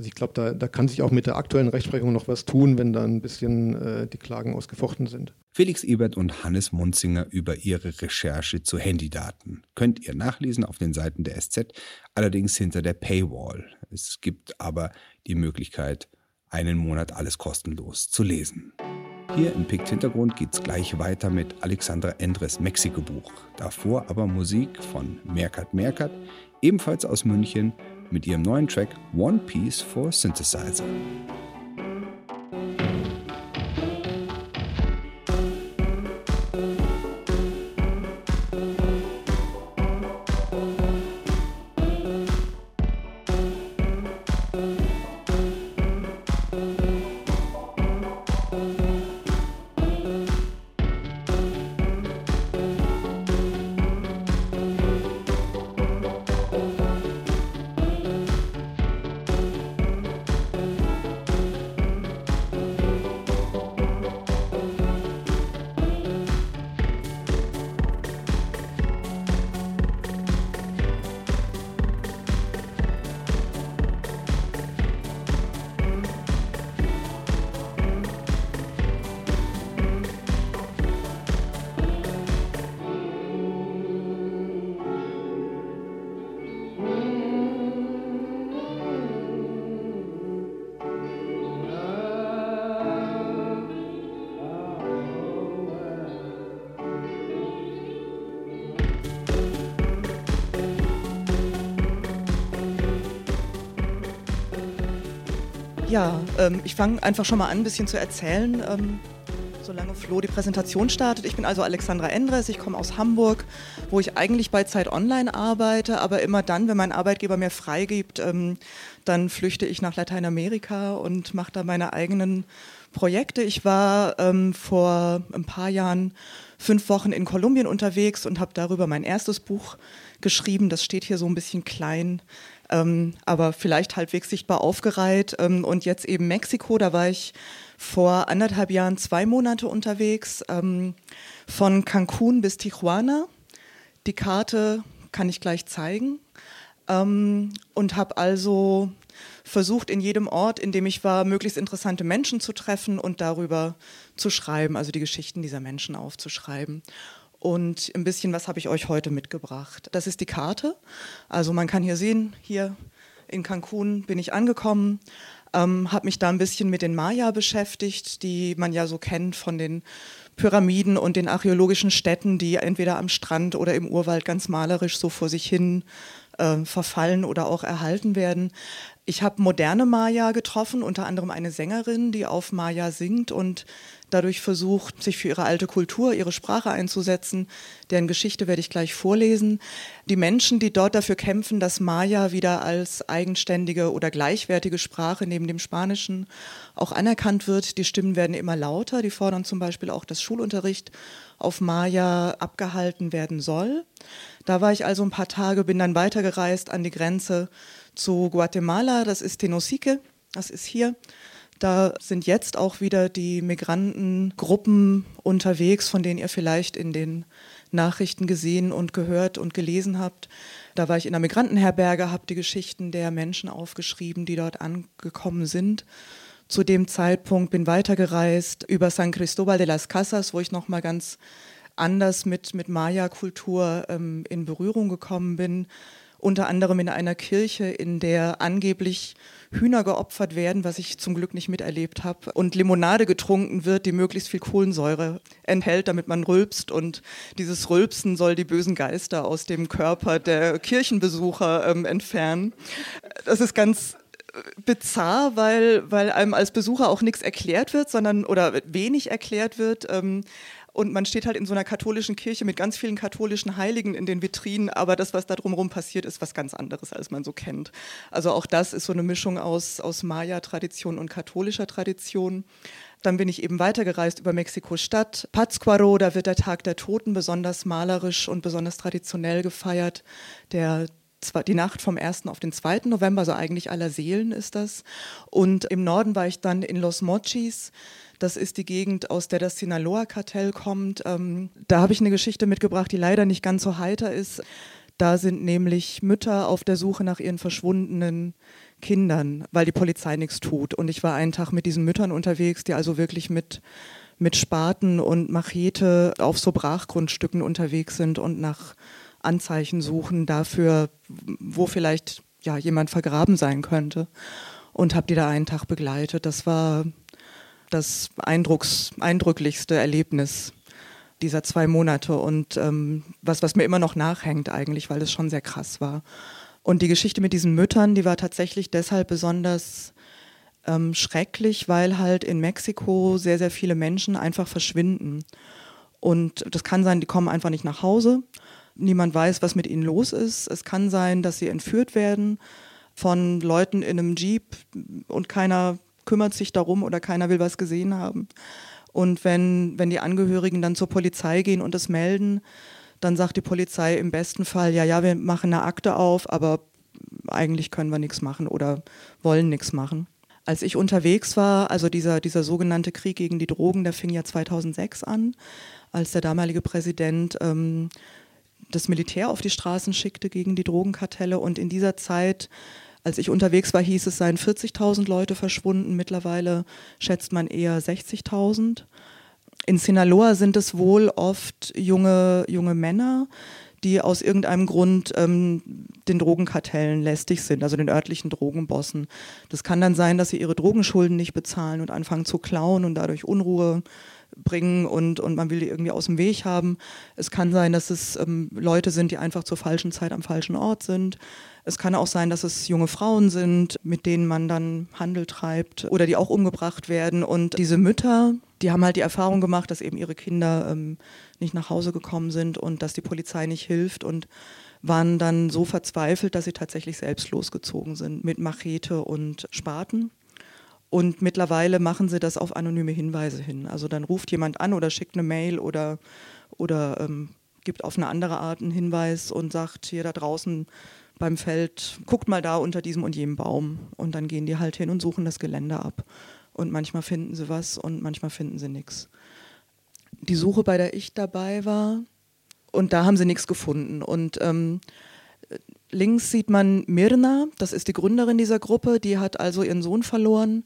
also ich glaube, da, da, kann sich auch mit der aktuellen Rechtsprechung noch was tun, wenn da ein bisschen äh, die Klagen ausgefochten sind. Felix Ebert und Hannes Munzinger über ihre Recherche zu Handydaten. Könnt ihr nachlesen auf den Seiten der SZ, allerdings hinter der Paywall. Es gibt aber die Möglichkeit, einen Monat alles kostenlos zu lesen. Hier im Pikt Hintergrund geht's gleich weiter mit Alexandra Endres Mexiko-Buch. Davor aber Musik von Merkat Merkat, ebenfalls aus München, mit ihrem neuen Track One Piece for Synthesizer. Ähm, ich fange einfach schon mal an, ein bisschen zu erzählen, ähm, solange Flo die Präsentation startet. Ich bin also Alexandra Endres, ich komme aus Hamburg, wo ich eigentlich bei Zeit Online arbeite, aber immer dann, wenn mein Arbeitgeber mir freigibt, ähm, dann flüchte ich nach Lateinamerika und mache da meine eigenen Projekte. Ich war ähm, vor ein paar Jahren fünf Wochen in Kolumbien unterwegs und habe darüber mein erstes Buch geschrieben. Das steht hier so ein bisschen klein ähm, aber vielleicht halbwegs sichtbar aufgereiht. Ähm, und jetzt eben Mexiko, da war ich vor anderthalb Jahren zwei Monate unterwegs, ähm, von Cancun bis Tijuana. Die Karte kann ich gleich zeigen. Ähm, und habe also versucht, in jedem Ort, in dem ich war, möglichst interessante Menschen zu treffen und darüber zu schreiben, also die Geschichten dieser Menschen aufzuschreiben. Und ein bisschen was habe ich euch heute mitgebracht. Das ist die Karte. Also man kann hier sehen, hier in Cancun bin ich angekommen, ähm, habe mich da ein bisschen mit den Maya beschäftigt, die man ja so kennt von den Pyramiden und den archäologischen Städten, die entweder am Strand oder im Urwald ganz malerisch so vor sich hin äh, verfallen oder auch erhalten werden. Ich habe moderne Maya getroffen, unter anderem eine Sängerin, die auf Maya singt und dadurch versucht, sich für ihre alte Kultur, ihre Sprache einzusetzen. Deren Geschichte werde ich gleich vorlesen. Die Menschen, die dort dafür kämpfen, dass Maya wieder als eigenständige oder gleichwertige Sprache neben dem Spanischen auch anerkannt wird, die Stimmen werden immer lauter. Die fordern zum Beispiel auch, dass Schulunterricht auf Maya abgehalten werden soll. Da war ich also ein paar Tage, bin dann weitergereist an die Grenze zu Guatemala, das ist Tenosique, das ist hier. Da sind jetzt auch wieder die Migrantengruppen unterwegs, von denen ihr vielleicht in den Nachrichten gesehen und gehört und gelesen habt. Da war ich in einer Migrantenherberge, habe die Geschichten der Menschen aufgeschrieben, die dort angekommen sind. Zu dem Zeitpunkt bin weitergereist über San Cristobal de las Casas, wo ich noch mal ganz anders mit, mit Maya-Kultur ähm, in Berührung gekommen bin. Unter anderem in einer Kirche, in der angeblich Hühner geopfert werden, was ich zum Glück nicht miterlebt habe, und Limonade getrunken wird, die möglichst viel Kohlensäure enthält, damit man rülpst. Und dieses Rülpsen soll die bösen Geister aus dem Körper der Kirchenbesucher ähm, entfernen. Das ist ganz äh, bizarr, weil, weil einem als Besucher auch nichts erklärt wird, sondern oder wenig erklärt wird. Ähm, und man steht halt in so einer katholischen Kirche mit ganz vielen katholischen Heiligen in den Vitrinen, aber das, was da drumherum passiert, ist was ganz anderes, als man so kennt. Also auch das ist so eine Mischung aus, aus Maya-Tradition und katholischer Tradition. Dann bin ich eben weitergereist über Mexiko-Stadt. Pátzcuaro, da wird der Tag der Toten besonders malerisch und besonders traditionell gefeiert. Der die Nacht vom 1. auf den 2. November, also eigentlich aller Seelen ist das. Und im Norden war ich dann in Los Mochis. Das ist die Gegend, aus der das Sinaloa-Kartell kommt. Ähm, da habe ich eine Geschichte mitgebracht, die leider nicht ganz so heiter ist. Da sind nämlich Mütter auf der Suche nach ihren verschwundenen Kindern, weil die Polizei nichts tut. Und ich war einen Tag mit diesen Müttern unterwegs, die also wirklich mit, mit Spaten und Machete auf so Brachgrundstücken unterwegs sind und nach Anzeichen suchen dafür, wo vielleicht ja, jemand vergraben sein könnte. Und habe die da einen Tag begleitet. Das war das Eindrucks, eindrücklichste Erlebnis dieser zwei Monate und ähm, was, was mir immer noch nachhängt eigentlich, weil es schon sehr krass war. Und die Geschichte mit diesen Müttern, die war tatsächlich deshalb besonders ähm, schrecklich, weil halt in Mexiko sehr, sehr viele Menschen einfach verschwinden. Und das kann sein, die kommen einfach nicht nach Hause. Niemand weiß, was mit ihnen los ist. Es kann sein, dass sie entführt werden von Leuten in einem Jeep und keiner kümmert sich darum oder keiner will was gesehen haben. Und wenn, wenn die Angehörigen dann zur Polizei gehen und es melden, dann sagt die Polizei im besten Fall, ja, ja, wir machen eine Akte auf, aber eigentlich können wir nichts machen oder wollen nichts machen. Als ich unterwegs war, also dieser, dieser sogenannte Krieg gegen die Drogen, der fing ja 2006 an, als der damalige Präsident ähm, das Militär auf die Straßen schickte gegen die Drogenkartelle. Und in dieser Zeit als ich unterwegs war, hieß es, seien 40.000 Leute verschwunden. Mittlerweile schätzt man eher 60.000. In Sinaloa sind es wohl oft junge, junge Männer, die aus irgendeinem Grund ähm, den Drogenkartellen lästig sind, also den örtlichen Drogenbossen. Das kann dann sein, dass sie ihre Drogenschulden nicht bezahlen und anfangen zu klauen und dadurch Unruhe bringen und, und man will die irgendwie aus dem Weg haben. Es kann sein, dass es ähm, Leute sind, die einfach zur falschen Zeit am falschen Ort sind. Es kann auch sein, dass es junge Frauen sind, mit denen man dann Handel treibt oder die auch umgebracht werden. Und diese Mütter, die haben halt die Erfahrung gemacht, dass eben ihre Kinder ähm, nicht nach Hause gekommen sind und dass die Polizei nicht hilft und waren dann so verzweifelt, dass sie tatsächlich selbst losgezogen sind mit Machete und Spaten. Und mittlerweile machen sie das auf anonyme Hinweise hin. Also dann ruft jemand an oder schickt eine Mail oder, oder ähm, gibt auf eine andere Art einen Hinweis und sagt, hier da draußen beim Feld, guckt mal da unter diesem und jenem Baum. Und dann gehen die halt hin und suchen das Gelände ab. Und manchmal finden sie was und manchmal finden sie nichts. Die Suche, bei der ich dabei war, und da haben sie nichts gefunden. Und ähm, links sieht man Mirna, das ist die Gründerin dieser Gruppe, die hat also ihren Sohn verloren,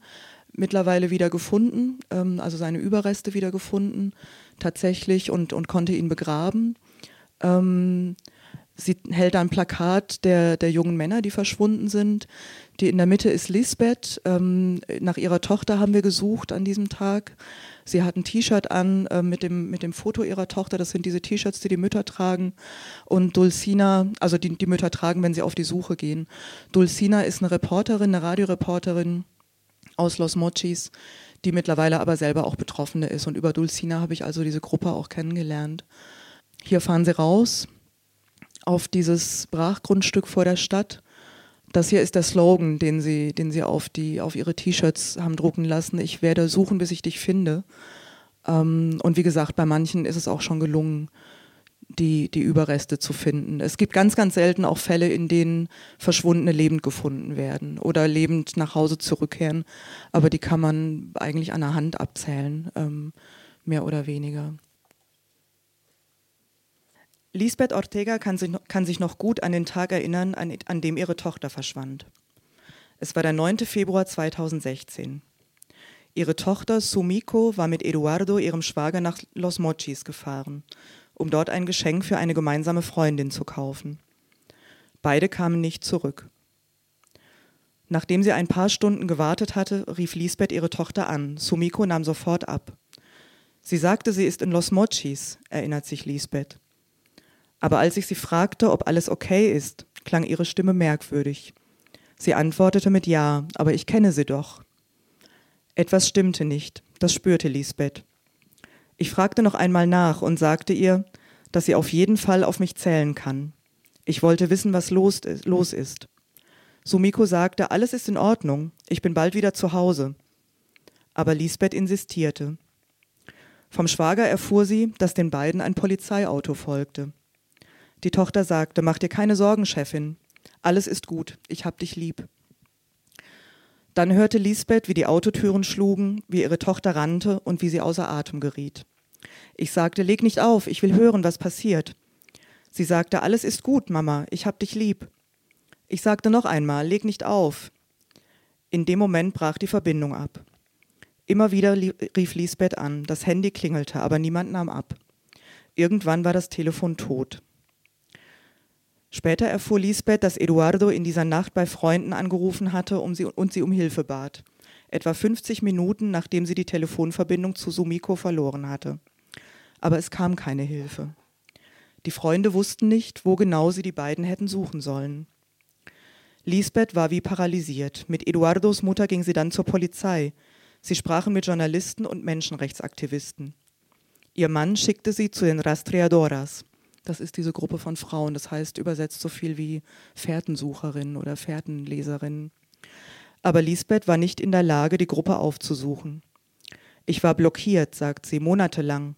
mittlerweile wieder gefunden, ähm, also seine Überreste wieder gefunden, tatsächlich, und, und konnte ihn begraben. Ähm, Sie hält ein Plakat der, der jungen Männer, die verschwunden sind. Die in der Mitte ist Lisbeth. Ähm, nach ihrer Tochter haben wir gesucht an diesem Tag. Sie hat ein T-Shirt an äh, mit, dem, mit dem Foto ihrer Tochter. Das sind diese T-Shirts, die die Mütter tragen. Und Dulcina, also die, die Mütter tragen, wenn sie auf die Suche gehen. Dulcina ist eine Reporterin, eine Radioreporterin aus Los Mochis, die mittlerweile aber selber auch Betroffene ist. Und über Dulcina habe ich also diese Gruppe auch kennengelernt. Hier fahren sie raus auf dieses Brachgrundstück vor der Stadt. Das hier ist der Slogan, den sie, den sie auf, die, auf ihre T-Shirts haben drucken lassen. Ich werde suchen, bis ich dich finde. Ähm, und wie gesagt, bei manchen ist es auch schon gelungen, die, die Überreste zu finden. Es gibt ganz, ganz selten auch Fälle, in denen Verschwundene lebend gefunden werden oder lebend nach Hause zurückkehren. Aber die kann man eigentlich an der Hand abzählen, ähm, mehr oder weniger. Lisbeth Ortega kann sich, kann sich noch gut an den Tag erinnern, an, an dem ihre Tochter verschwand. Es war der 9. Februar 2016. Ihre Tochter Sumiko war mit Eduardo, ihrem Schwager, nach Los Mochis gefahren, um dort ein Geschenk für eine gemeinsame Freundin zu kaufen. Beide kamen nicht zurück. Nachdem sie ein paar Stunden gewartet hatte, rief Lisbeth ihre Tochter an. Sumiko nahm sofort ab. Sie sagte, sie ist in Los Mochis, erinnert sich Lisbeth. Aber als ich sie fragte, ob alles okay ist, klang ihre Stimme merkwürdig. Sie antwortete mit Ja, aber ich kenne sie doch. Etwas stimmte nicht, das spürte Lisbeth. Ich fragte noch einmal nach und sagte ihr, dass sie auf jeden Fall auf mich zählen kann. Ich wollte wissen, was los ist. Sumiko sagte, alles ist in Ordnung, ich bin bald wieder zu Hause. Aber Lisbeth insistierte. Vom Schwager erfuhr sie, dass den beiden ein Polizeiauto folgte. Die Tochter sagte, mach dir keine Sorgen, Chefin. Alles ist gut. Ich hab dich lieb. Dann hörte Lisbeth, wie die Autotüren schlugen, wie ihre Tochter rannte und wie sie außer Atem geriet. Ich sagte, leg nicht auf, ich will hören, was passiert. Sie sagte, alles ist gut, Mama, ich hab dich lieb. Ich sagte noch einmal, leg nicht auf. In dem Moment brach die Verbindung ab. Immer wieder rief Lisbeth an, das Handy klingelte, aber niemand nahm ab. Irgendwann war das Telefon tot. Später erfuhr Lisbeth, dass Eduardo in dieser Nacht bei Freunden angerufen hatte um sie, und sie um Hilfe bat. Etwa 50 Minuten, nachdem sie die Telefonverbindung zu Sumiko verloren hatte. Aber es kam keine Hilfe. Die Freunde wussten nicht, wo genau sie die beiden hätten suchen sollen. Lisbeth war wie paralysiert. Mit Eduardos Mutter ging sie dann zur Polizei. Sie sprachen mit Journalisten und Menschenrechtsaktivisten. Ihr Mann schickte sie zu den Rastreadoras. Das ist diese Gruppe von Frauen. Das heißt übersetzt so viel wie Fährtensucherin oder Fährtenleserin. Aber Lisbeth war nicht in der Lage, die Gruppe aufzusuchen. Ich war blockiert, sagt sie, monatelang.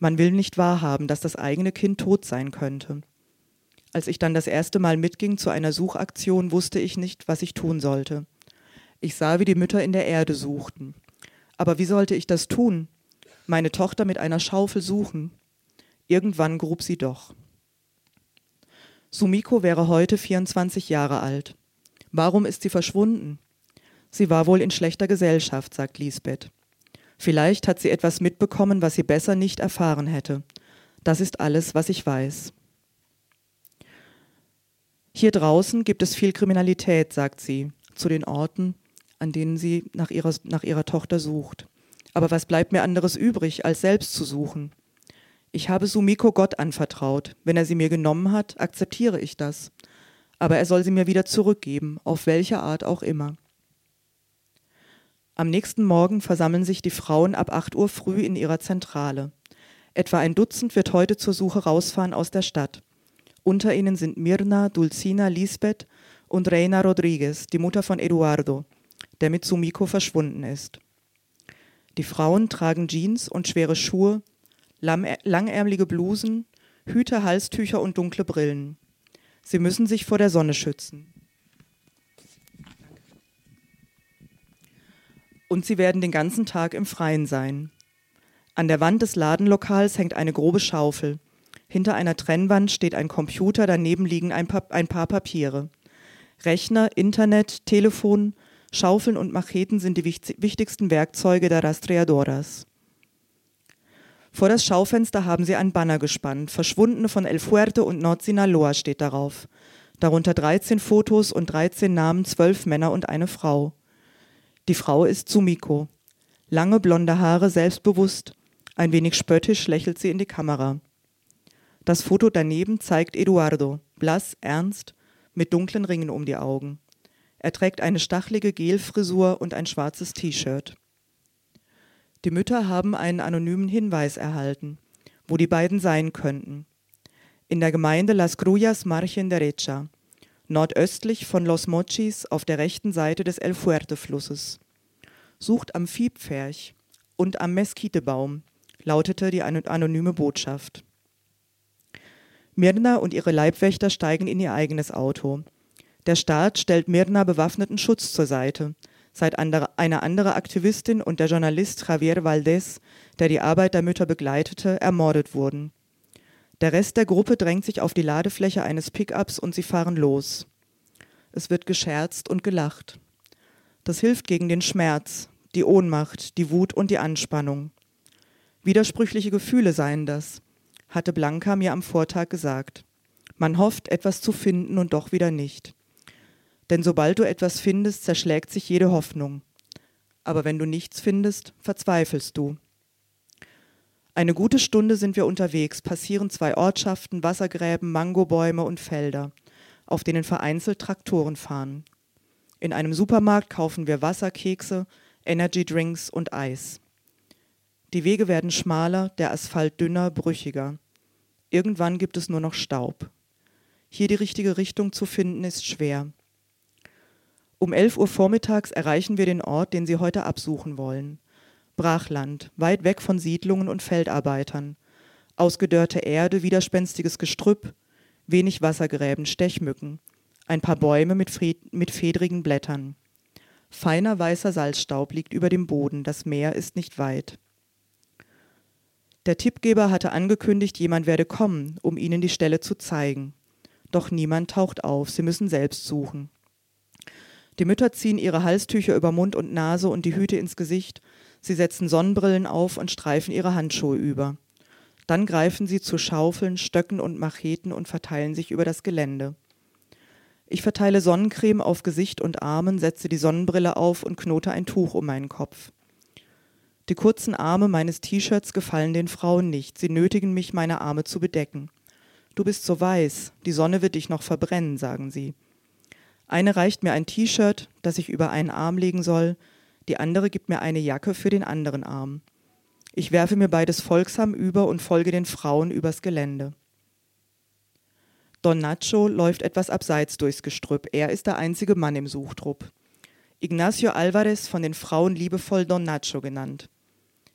Man will nicht wahrhaben, dass das eigene Kind tot sein könnte. Als ich dann das erste Mal mitging zu einer Suchaktion, wusste ich nicht, was ich tun sollte. Ich sah, wie die Mütter in der Erde suchten. Aber wie sollte ich das tun? Meine Tochter mit einer Schaufel suchen? Irgendwann grub sie doch. Sumiko wäre heute 24 Jahre alt. Warum ist sie verschwunden? Sie war wohl in schlechter Gesellschaft, sagt Lisbeth. Vielleicht hat sie etwas mitbekommen, was sie besser nicht erfahren hätte. Das ist alles, was ich weiß. Hier draußen gibt es viel Kriminalität, sagt sie, zu den Orten, an denen sie nach ihrer, nach ihrer Tochter sucht. Aber was bleibt mir anderes übrig, als selbst zu suchen? Ich habe Sumiko Gott anvertraut. Wenn er sie mir genommen hat, akzeptiere ich das. Aber er soll sie mir wieder zurückgeben, auf welche Art auch immer. Am nächsten Morgen versammeln sich die Frauen ab 8 Uhr früh in ihrer Zentrale. Etwa ein Dutzend wird heute zur Suche rausfahren aus der Stadt. Unter ihnen sind Mirna, Dulcina, Lisbeth und Reina Rodriguez, die Mutter von Eduardo, der mit Sumiko verschwunden ist. Die Frauen tragen Jeans und schwere Schuhe, langärmelige Blusen, Hüte, Halstücher und dunkle Brillen. Sie müssen sich vor der Sonne schützen. Und sie werden den ganzen Tag im Freien sein. An der Wand des Ladenlokals hängt eine grobe Schaufel. Hinter einer Trennwand steht ein Computer, daneben liegen ein paar, ein paar Papiere. Rechner, Internet, Telefon, Schaufeln und Macheten sind die wichtigsten Werkzeuge der Rastreadoras. Vor das Schaufenster haben sie ein Banner gespannt. Verschwundene von El Fuerte und Nordsinaloa steht darauf. Darunter 13 Fotos und 13 Namen, zwölf Männer und eine Frau. Die Frau ist Sumiko. Lange blonde Haare, selbstbewusst. Ein wenig spöttisch lächelt sie in die Kamera. Das Foto daneben zeigt Eduardo, blass, ernst, mit dunklen Ringen um die Augen. Er trägt eine stachelige Gelfrisur und ein schwarzes T-Shirt. Die Mütter haben einen anonymen Hinweis erhalten, wo die beiden sein könnten. In der Gemeinde Las Grullas Margen Derecha, nordöstlich von Los Mochis auf der rechten Seite des El Fuerte-Flusses. Sucht am Viehpferch und am Mesquitebaum, lautete die anonyme Botschaft. Mirna und ihre Leibwächter steigen in ihr eigenes Auto. Der Staat stellt Mirna bewaffneten Schutz zur Seite, seit eine andere Aktivistin und der Journalist Javier Valdez, der die Arbeit der Mütter begleitete, ermordet wurden. Der Rest der Gruppe drängt sich auf die Ladefläche eines Pickups und sie fahren los. Es wird gescherzt und gelacht. Das hilft gegen den Schmerz, die Ohnmacht, die Wut und die Anspannung. Widersprüchliche Gefühle seien das, hatte Blanca mir am Vortag gesagt. Man hofft, etwas zu finden und doch wieder nicht. Denn sobald du etwas findest, zerschlägt sich jede Hoffnung. Aber wenn du nichts findest, verzweifelst du. Eine gute Stunde sind wir unterwegs, passieren zwei Ortschaften, Wassergräben, Mangobäume und Felder, auf denen vereinzelt Traktoren fahren. In einem Supermarkt kaufen wir Wasser, Kekse, Energydrinks und Eis. Die Wege werden schmaler, der Asphalt dünner, brüchiger. Irgendwann gibt es nur noch Staub. Hier die richtige Richtung zu finden ist schwer. Um 11 Uhr vormittags erreichen wir den Ort, den Sie heute absuchen wollen. Brachland, weit weg von Siedlungen und Feldarbeitern. Ausgedörrte Erde, widerspenstiges Gestrüpp, wenig Wassergräben, Stechmücken, ein paar Bäume mit, mit fedrigen Blättern. Feiner weißer Salzstaub liegt über dem Boden, das Meer ist nicht weit. Der Tippgeber hatte angekündigt, jemand werde kommen, um ihnen die Stelle zu zeigen. Doch niemand taucht auf, sie müssen selbst suchen. Die Mütter ziehen ihre Halstücher über Mund und Nase und die Hüte ins Gesicht. Sie setzen Sonnenbrillen auf und streifen ihre Handschuhe über. Dann greifen sie zu Schaufeln, Stöcken und Macheten und verteilen sich über das Gelände. Ich verteile Sonnencreme auf Gesicht und Armen, setze die Sonnenbrille auf und knote ein Tuch um meinen Kopf. Die kurzen Arme meines T-Shirts gefallen den Frauen nicht, sie nötigen mich, meine Arme zu bedecken. Du bist so weiß, die Sonne wird dich noch verbrennen, sagen sie. Eine reicht mir ein T-Shirt, das ich über einen Arm legen soll, die andere gibt mir eine Jacke für den anderen Arm. Ich werfe mir beides folgsam über und folge den Frauen übers Gelände. Don Nacho läuft etwas abseits durchs Gestrüpp. Er ist der einzige Mann im Suchtrupp. Ignacio Alvarez, von den Frauen liebevoll Don Nacho genannt.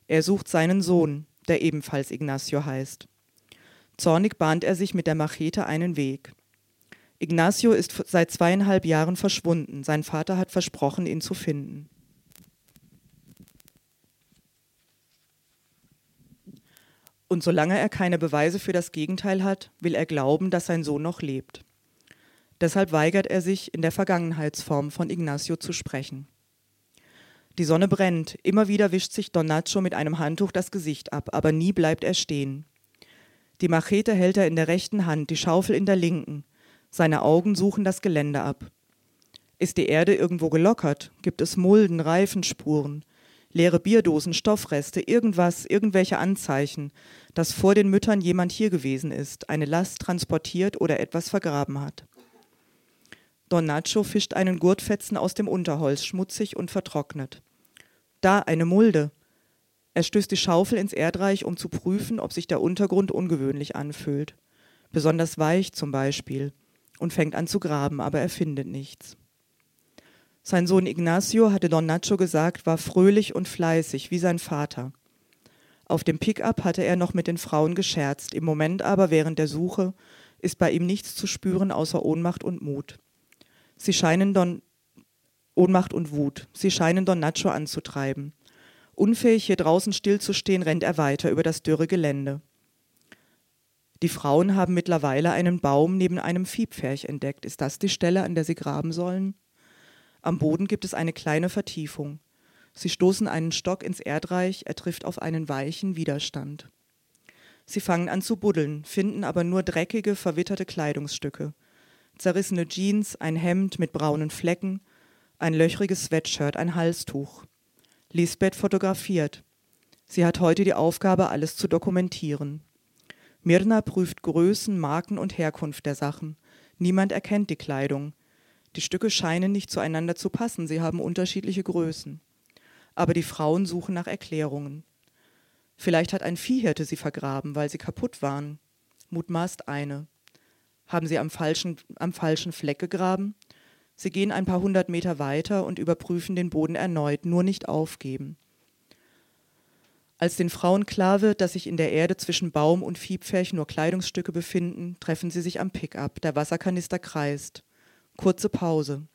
Er sucht seinen Sohn, der ebenfalls Ignacio heißt. Zornig bahnt er sich mit der Machete einen Weg. Ignacio ist seit zweieinhalb Jahren verschwunden. Sein Vater hat versprochen, ihn zu finden. Und solange er keine Beweise für das Gegenteil hat, will er glauben, dass sein Sohn noch lebt. Deshalb weigert er sich, in der Vergangenheitsform von Ignacio zu sprechen. Die Sonne brennt, immer wieder wischt sich Don Nacho mit einem Handtuch das Gesicht ab, aber nie bleibt er stehen. Die Machete hält er in der rechten Hand, die Schaufel in der linken. Seine Augen suchen das Gelände ab. Ist die Erde irgendwo gelockert? Gibt es Mulden, Reifenspuren? Leere Bierdosen, Stoffreste, irgendwas, irgendwelche Anzeichen, dass vor den Müttern jemand hier gewesen ist, eine Last transportiert oder etwas vergraben hat. Don Nacho fischt einen Gurtfetzen aus dem Unterholz, schmutzig und vertrocknet. Da, eine Mulde. Er stößt die Schaufel ins Erdreich, um zu prüfen, ob sich der Untergrund ungewöhnlich anfühlt. Besonders weich zum Beispiel. Und fängt an zu graben, aber er findet nichts. Sein Sohn Ignacio, hatte Don Nacho gesagt, war fröhlich und fleißig, wie sein Vater. Auf dem Pickup hatte er noch mit den Frauen gescherzt, im Moment aber während der Suche ist bei ihm nichts zu spüren außer Ohnmacht und Mut. Sie scheinen Don Ohnmacht und Wut. Sie scheinen Don Nacho anzutreiben. Unfähig, hier draußen stillzustehen, rennt er weiter über das dürre Gelände. Die Frauen haben mittlerweile einen Baum neben einem Viehpferch entdeckt. Ist das die Stelle, an der sie graben sollen? Am Boden gibt es eine kleine Vertiefung. Sie stoßen einen Stock ins Erdreich, er trifft auf einen weichen Widerstand. Sie fangen an zu buddeln, finden aber nur dreckige, verwitterte Kleidungsstücke. Zerrissene Jeans, ein Hemd mit braunen Flecken, ein löchriges Sweatshirt, ein Halstuch. Lisbeth fotografiert. Sie hat heute die Aufgabe, alles zu dokumentieren. Mirna prüft Größen, Marken und Herkunft der Sachen. Niemand erkennt die Kleidung. Die Stücke scheinen nicht zueinander zu passen, sie haben unterschiedliche Größen. Aber die Frauen suchen nach Erklärungen. Vielleicht hat ein Viehhirte sie vergraben, weil sie kaputt waren. Mutmaßt eine. Haben sie am falschen, am falschen Fleck gegraben? Sie gehen ein paar hundert Meter weiter und überprüfen den Boden erneut, nur nicht aufgeben. Als den Frauen klar wird, dass sich in der Erde zwischen Baum und Viehpferch nur Kleidungsstücke befinden, treffen sie sich am Pickup. Der Wasserkanister kreist. Kurze Pause.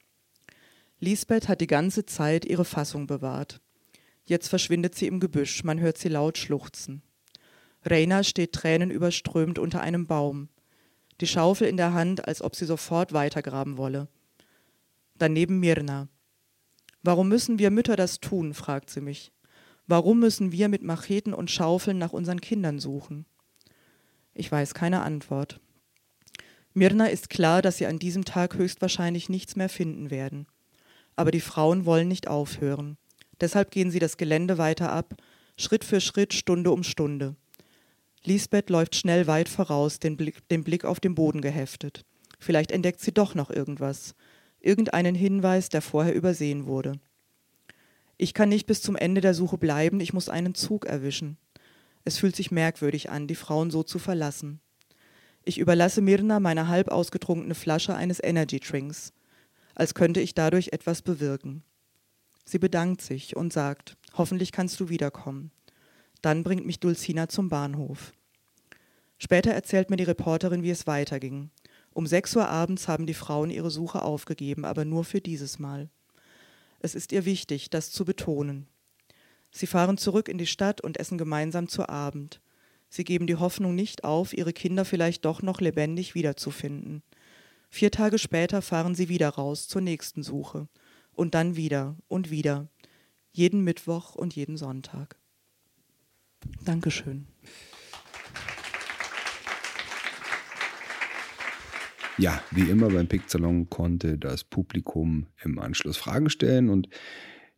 Lisbeth hat die ganze Zeit ihre Fassung bewahrt. Jetzt verschwindet sie im Gebüsch, man hört sie laut schluchzen. Reina steht tränenüberströmt unter einem Baum, die Schaufel in der Hand, als ob sie sofort weitergraben wolle. Daneben Mirna. Warum müssen wir Mütter das tun? fragt sie mich. Warum müssen wir mit Macheten und Schaufeln nach unseren Kindern suchen? Ich weiß keine Antwort. Mirna ist klar, dass sie an diesem Tag höchstwahrscheinlich nichts mehr finden werden. Aber die Frauen wollen nicht aufhören. Deshalb gehen sie das Gelände weiter ab, Schritt für Schritt, Stunde um Stunde. Lisbeth läuft schnell weit voraus, den Blick, den Blick auf den Boden geheftet. Vielleicht entdeckt sie doch noch irgendwas. Irgendeinen Hinweis, der vorher übersehen wurde. Ich kann nicht bis zum Ende der Suche bleiben, ich muss einen Zug erwischen. Es fühlt sich merkwürdig an, die Frauen so zu verlassen. Ich überlasse Mirna meine halb ausgetrunkene Flasche eines Energy Drinks, als könnte ich dadurch etwas bewirken. Sie bedankt sich und sagt, hoffentlich kannst du wiederkommen. Dann bringt mich Dulcina zum Bahnhof. Später erzählt mir die Reporterin, wie es weiterging. Um sechs Uhr abends haben die Frauen ihre Suche aufgegeben, aber nur für dieses Mal. Es ist ihr wichtig, das zu betonen. Sie fahren zurück in die Stadt und essen gemeinsam zu Abend. Sie geben die Hoffnung nicht auf, ihre Kinder vielleicht doch noch lebendig wiederzufinden. Vier Tage später fahren sie wieder raus zur nächsten Suche und dann wieder und wieder, jeden Mittwoch und jeden Sonntag. Dankeschön. Ja, wie immer beim Picksalon konnte das Publikum im Anschluss Fragen stellen und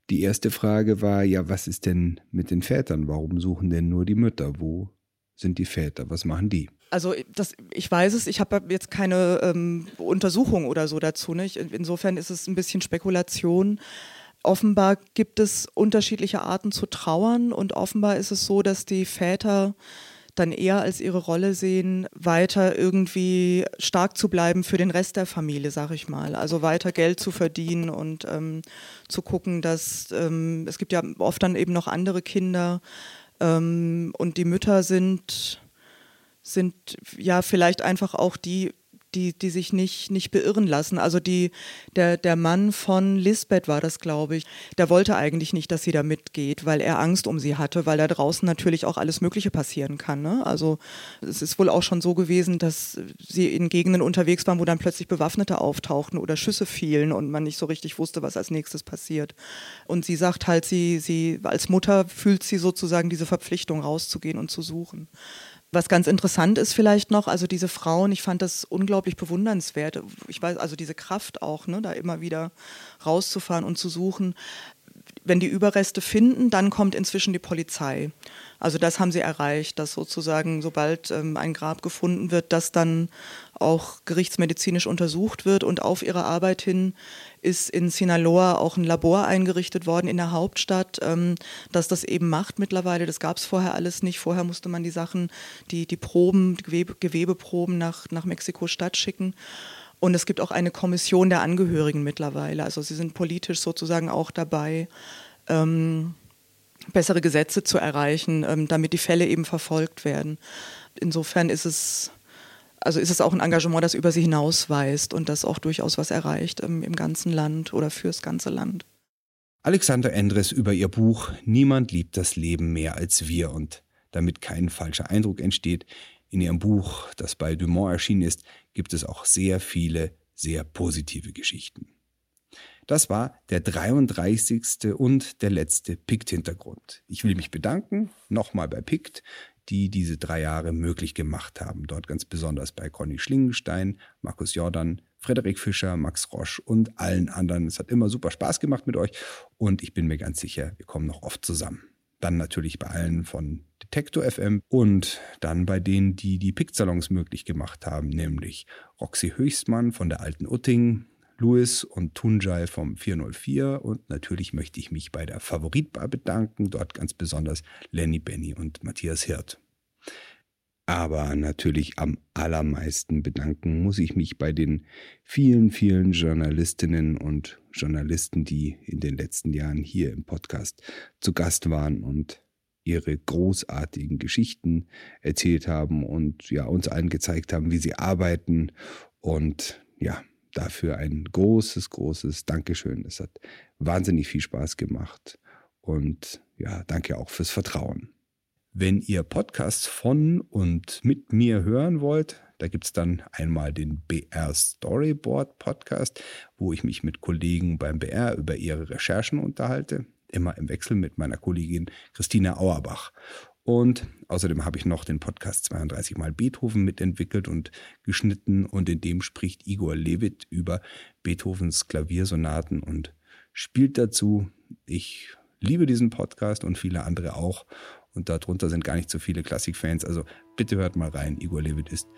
die erste Frage war, ja, was ist denn mit den Vätern? Warum suchen denn nur die Mütter? Wo sind die Väter? Was machen die? Also das, ich weiß es, ich habe jetzt keine ähm, Untersuchung oder so dazu. Nicht? Insofern ist es ein bisschen Spekulation. Offenbar gibt es unterschiedliche Arten zu trauern und offenbar ist es so, dass die Väter dann eher als ihre Rolle sehen, weiter irgendwie stark zu bleiben für den Rest der Familie, sag ich mal. Also weiter Geld zu verdienen und ähm, zu gucken, dass ähm, es gibt ja oft dann eben noch andere Kinder ähm, und die Mütter sind sind ja vielleicht einfach auch die, die, die sich nicht, nicht beirren lassen. Also die, der, der Mann von Lisbeth war das, glaube ich, der wollte eigentlich nicht, dass sie da mitgeht, weil er Angst um sie hatte, weil da draußen natürlich auch alles Mögliche passieren kann. Ne? Also es ist wohl auch schon so gewesen, dass sie in Gegenden unterwegs waren, wo dann plötzlich Bewaffnete auftauchten oder Schüsse fielen und man nicht so richtig wusste, was als nächstes passiert. Und sie sagt halt, sie, sie als Mutter fühlt sie sozusagen diese Verpflichtung rauszugehen und zu suchen. Was ganz interessant ist vielleicht noch, also diese Frauen, ich fand das unglaublich bewundernswert. Ich weiß, also diese Kraft auch, ne, da immer wieder rauszufahren und zu suchen. Wenn die Überreste finden, dann kommt inzwischen die Polizei. Also das haben sie erreicht, dass sozusagen, sobald ähm, ein Grab gefunden wird, das dann auch gerichtsmedizinisch untersucht wird. Und auf ihre Arbeit hin ist in Sinaloa auch ein Labor eingerichtet worden in der Hauptstadt, ähm, das das eben macht mittlerweile. Das gab es vorher alles nicht. Vorher musste man die Sachen, die, die Proben, Gewebe, Gewebeproben nach, nach Mexiko-Stadt schicken. Und es gibt auch eine Kommission der Angehörigen mittlerweile. Also sie sind politisch sozusagen auch dabei. Ähm, bessere Gesetze zu erreichen, ähm, damit die Fälle eben verfolgt werden. Insofern ist es, also ist es auch ein Engagement, das über sie hinausweist und das auch durchaus was erreicht ähm, im ganzen Land oder fürs ganze Land. Alexander Endres über ihr Buch Niemand liebt das Leben mehr als wir und damit kein falscher Eindruck entsteht, in ihrem Buch, das bei Dumont erschienen ist, gibt es auch sehr viele sehr positive Geschichten. Das war der 33. und der letzte PICT-Hintergrund. Ich will mich bedanken, nochmal bei PICT. die diese drei Jahre möglich gemacht haben. Dort ganz besonders bei Conny Schlingenstein, Markus Jordan, Frederik Fischer, Max Roche und allen anderen. Es hat immer super Spaß gemacht mit euch und ich bin mir ganz sicher, wir kommen noch oft zusammen. Dann natürlich bei allen von Detektor FM und dann bei denen, die die Pick-Salons möglich gemacht haben, nämlich Roxy Höchstmann von der Alten Utting, Louis und Tunjai vom 404 und natürlich möchte ich mich bei der Favoritbar bedanken, dort ganz besonders Lenny Benny und Matthias Hirt. Aber natürlich am allermeisten bedanken muss ich mich bei den vielen, vielen Journalistinnen und Journalisten, die in den letzten Jahren hier im Podcast zu Gast waren und ihre großartigen Geschichten erzählt haben und ja uns allen gezeigt haben, wie sie arbeiten und ja, dafür ein großes, großes Dankeschön. Es hat wahnsinnig viel Spaß gemacht und ja, danke auch fürs Vertrauen. Wenn ihr Podcasts von und mit mir hören wollt, da gibt es dann einmal den BR Storyboard Podcast, wo ich mich mit Kollegen beim BR über ihre Recherchen unterhalte, immer im Wechsel mit meiner Kollegin Christina Auerbach. Und außerdem habe ich noch den Podcast 32 mal Beethoven mitentwickelt und geschnitten und in dem spricht Igor Levit über Beethovens Klaviersonaten und spielt dazu. Ich liebe diesen Podcast und viele andere auch und darunter sind gar nicht so viele Klassikfans. Also bitte hört mal rein. Igor Levit ist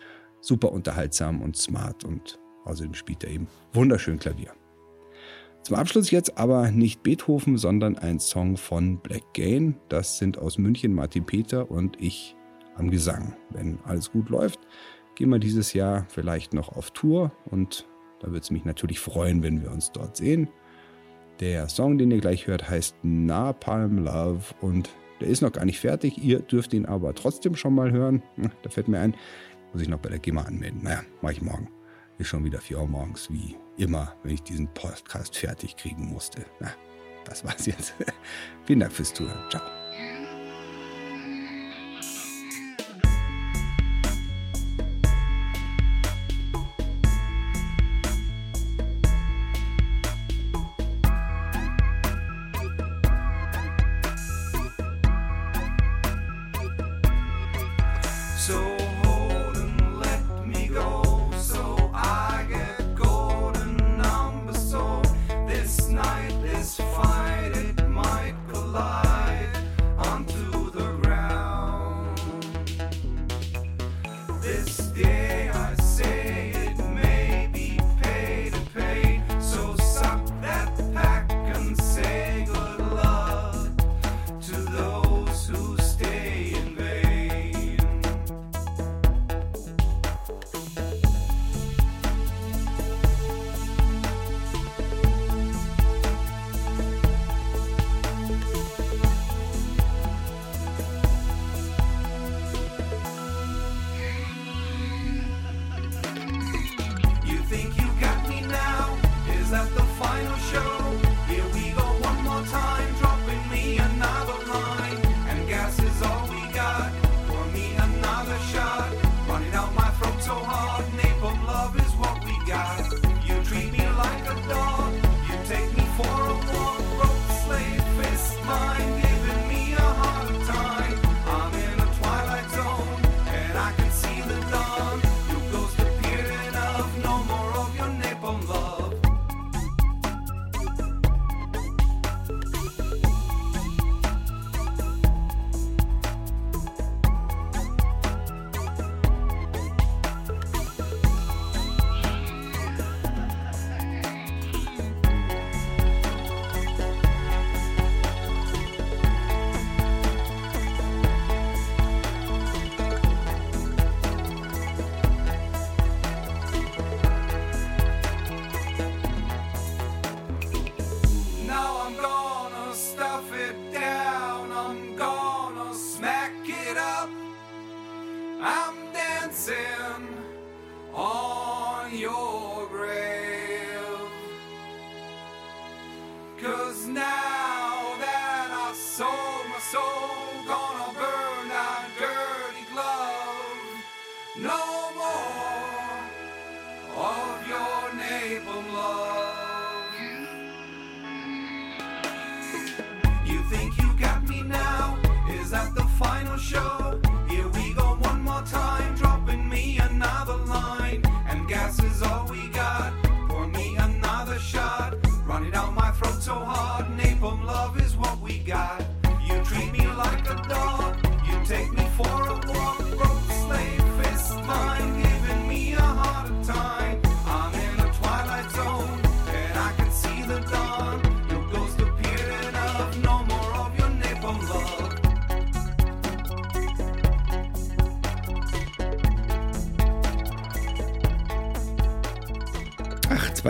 super unterhaltsam und smart und außerdem spielt er eben wunderschön Klavier. Zum Abschluss jetzt aber nicht Beethoven, sondern ein Song von Black Gain. Das sind aus München Martin Peter und ich am Gesang. Wenn alles gut läuft, gehen wir dieses Jahr vielleicht noch auf Tour und da würde es mich natürlich freuen, wenn wir uns dort sehen. Der Song, den ihr gleich hört, heißt Napalm Love und der ist noch gar nicht fertig. Ihr dürft ihn aber trotzdem schon mal hören. Da fällt mir ein, muss ich noch bei der GEMA anmelden. Naja, mache ich morgen. Ist schon wieder 4 Uhr morgens, wie immer, wenn ich diesen Podcast fertig kriegen musste. Na, das war's jetzt. Vielen Dank fürs Zuhören. Ciao.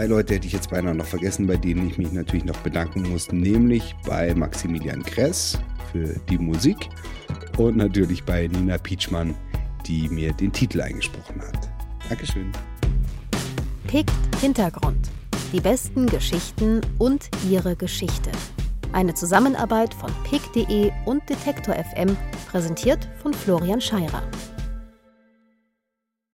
Leute hätte ich jetzt beinahe noch vergessen, bei denen ich mich natürlich noch bedanken muss, nämlich bei Maximilian Kress für die Musik und natürlich bei Nina Pietschmann, die mir den Titel eingesprochen hat. Dankeschön. Pickt Hintergrund. Die besten Geschichten und ihre Geschichte. Eine Zusammenarbeit von pick.de und Detektor FM, präsentiert von Florian Scheirer.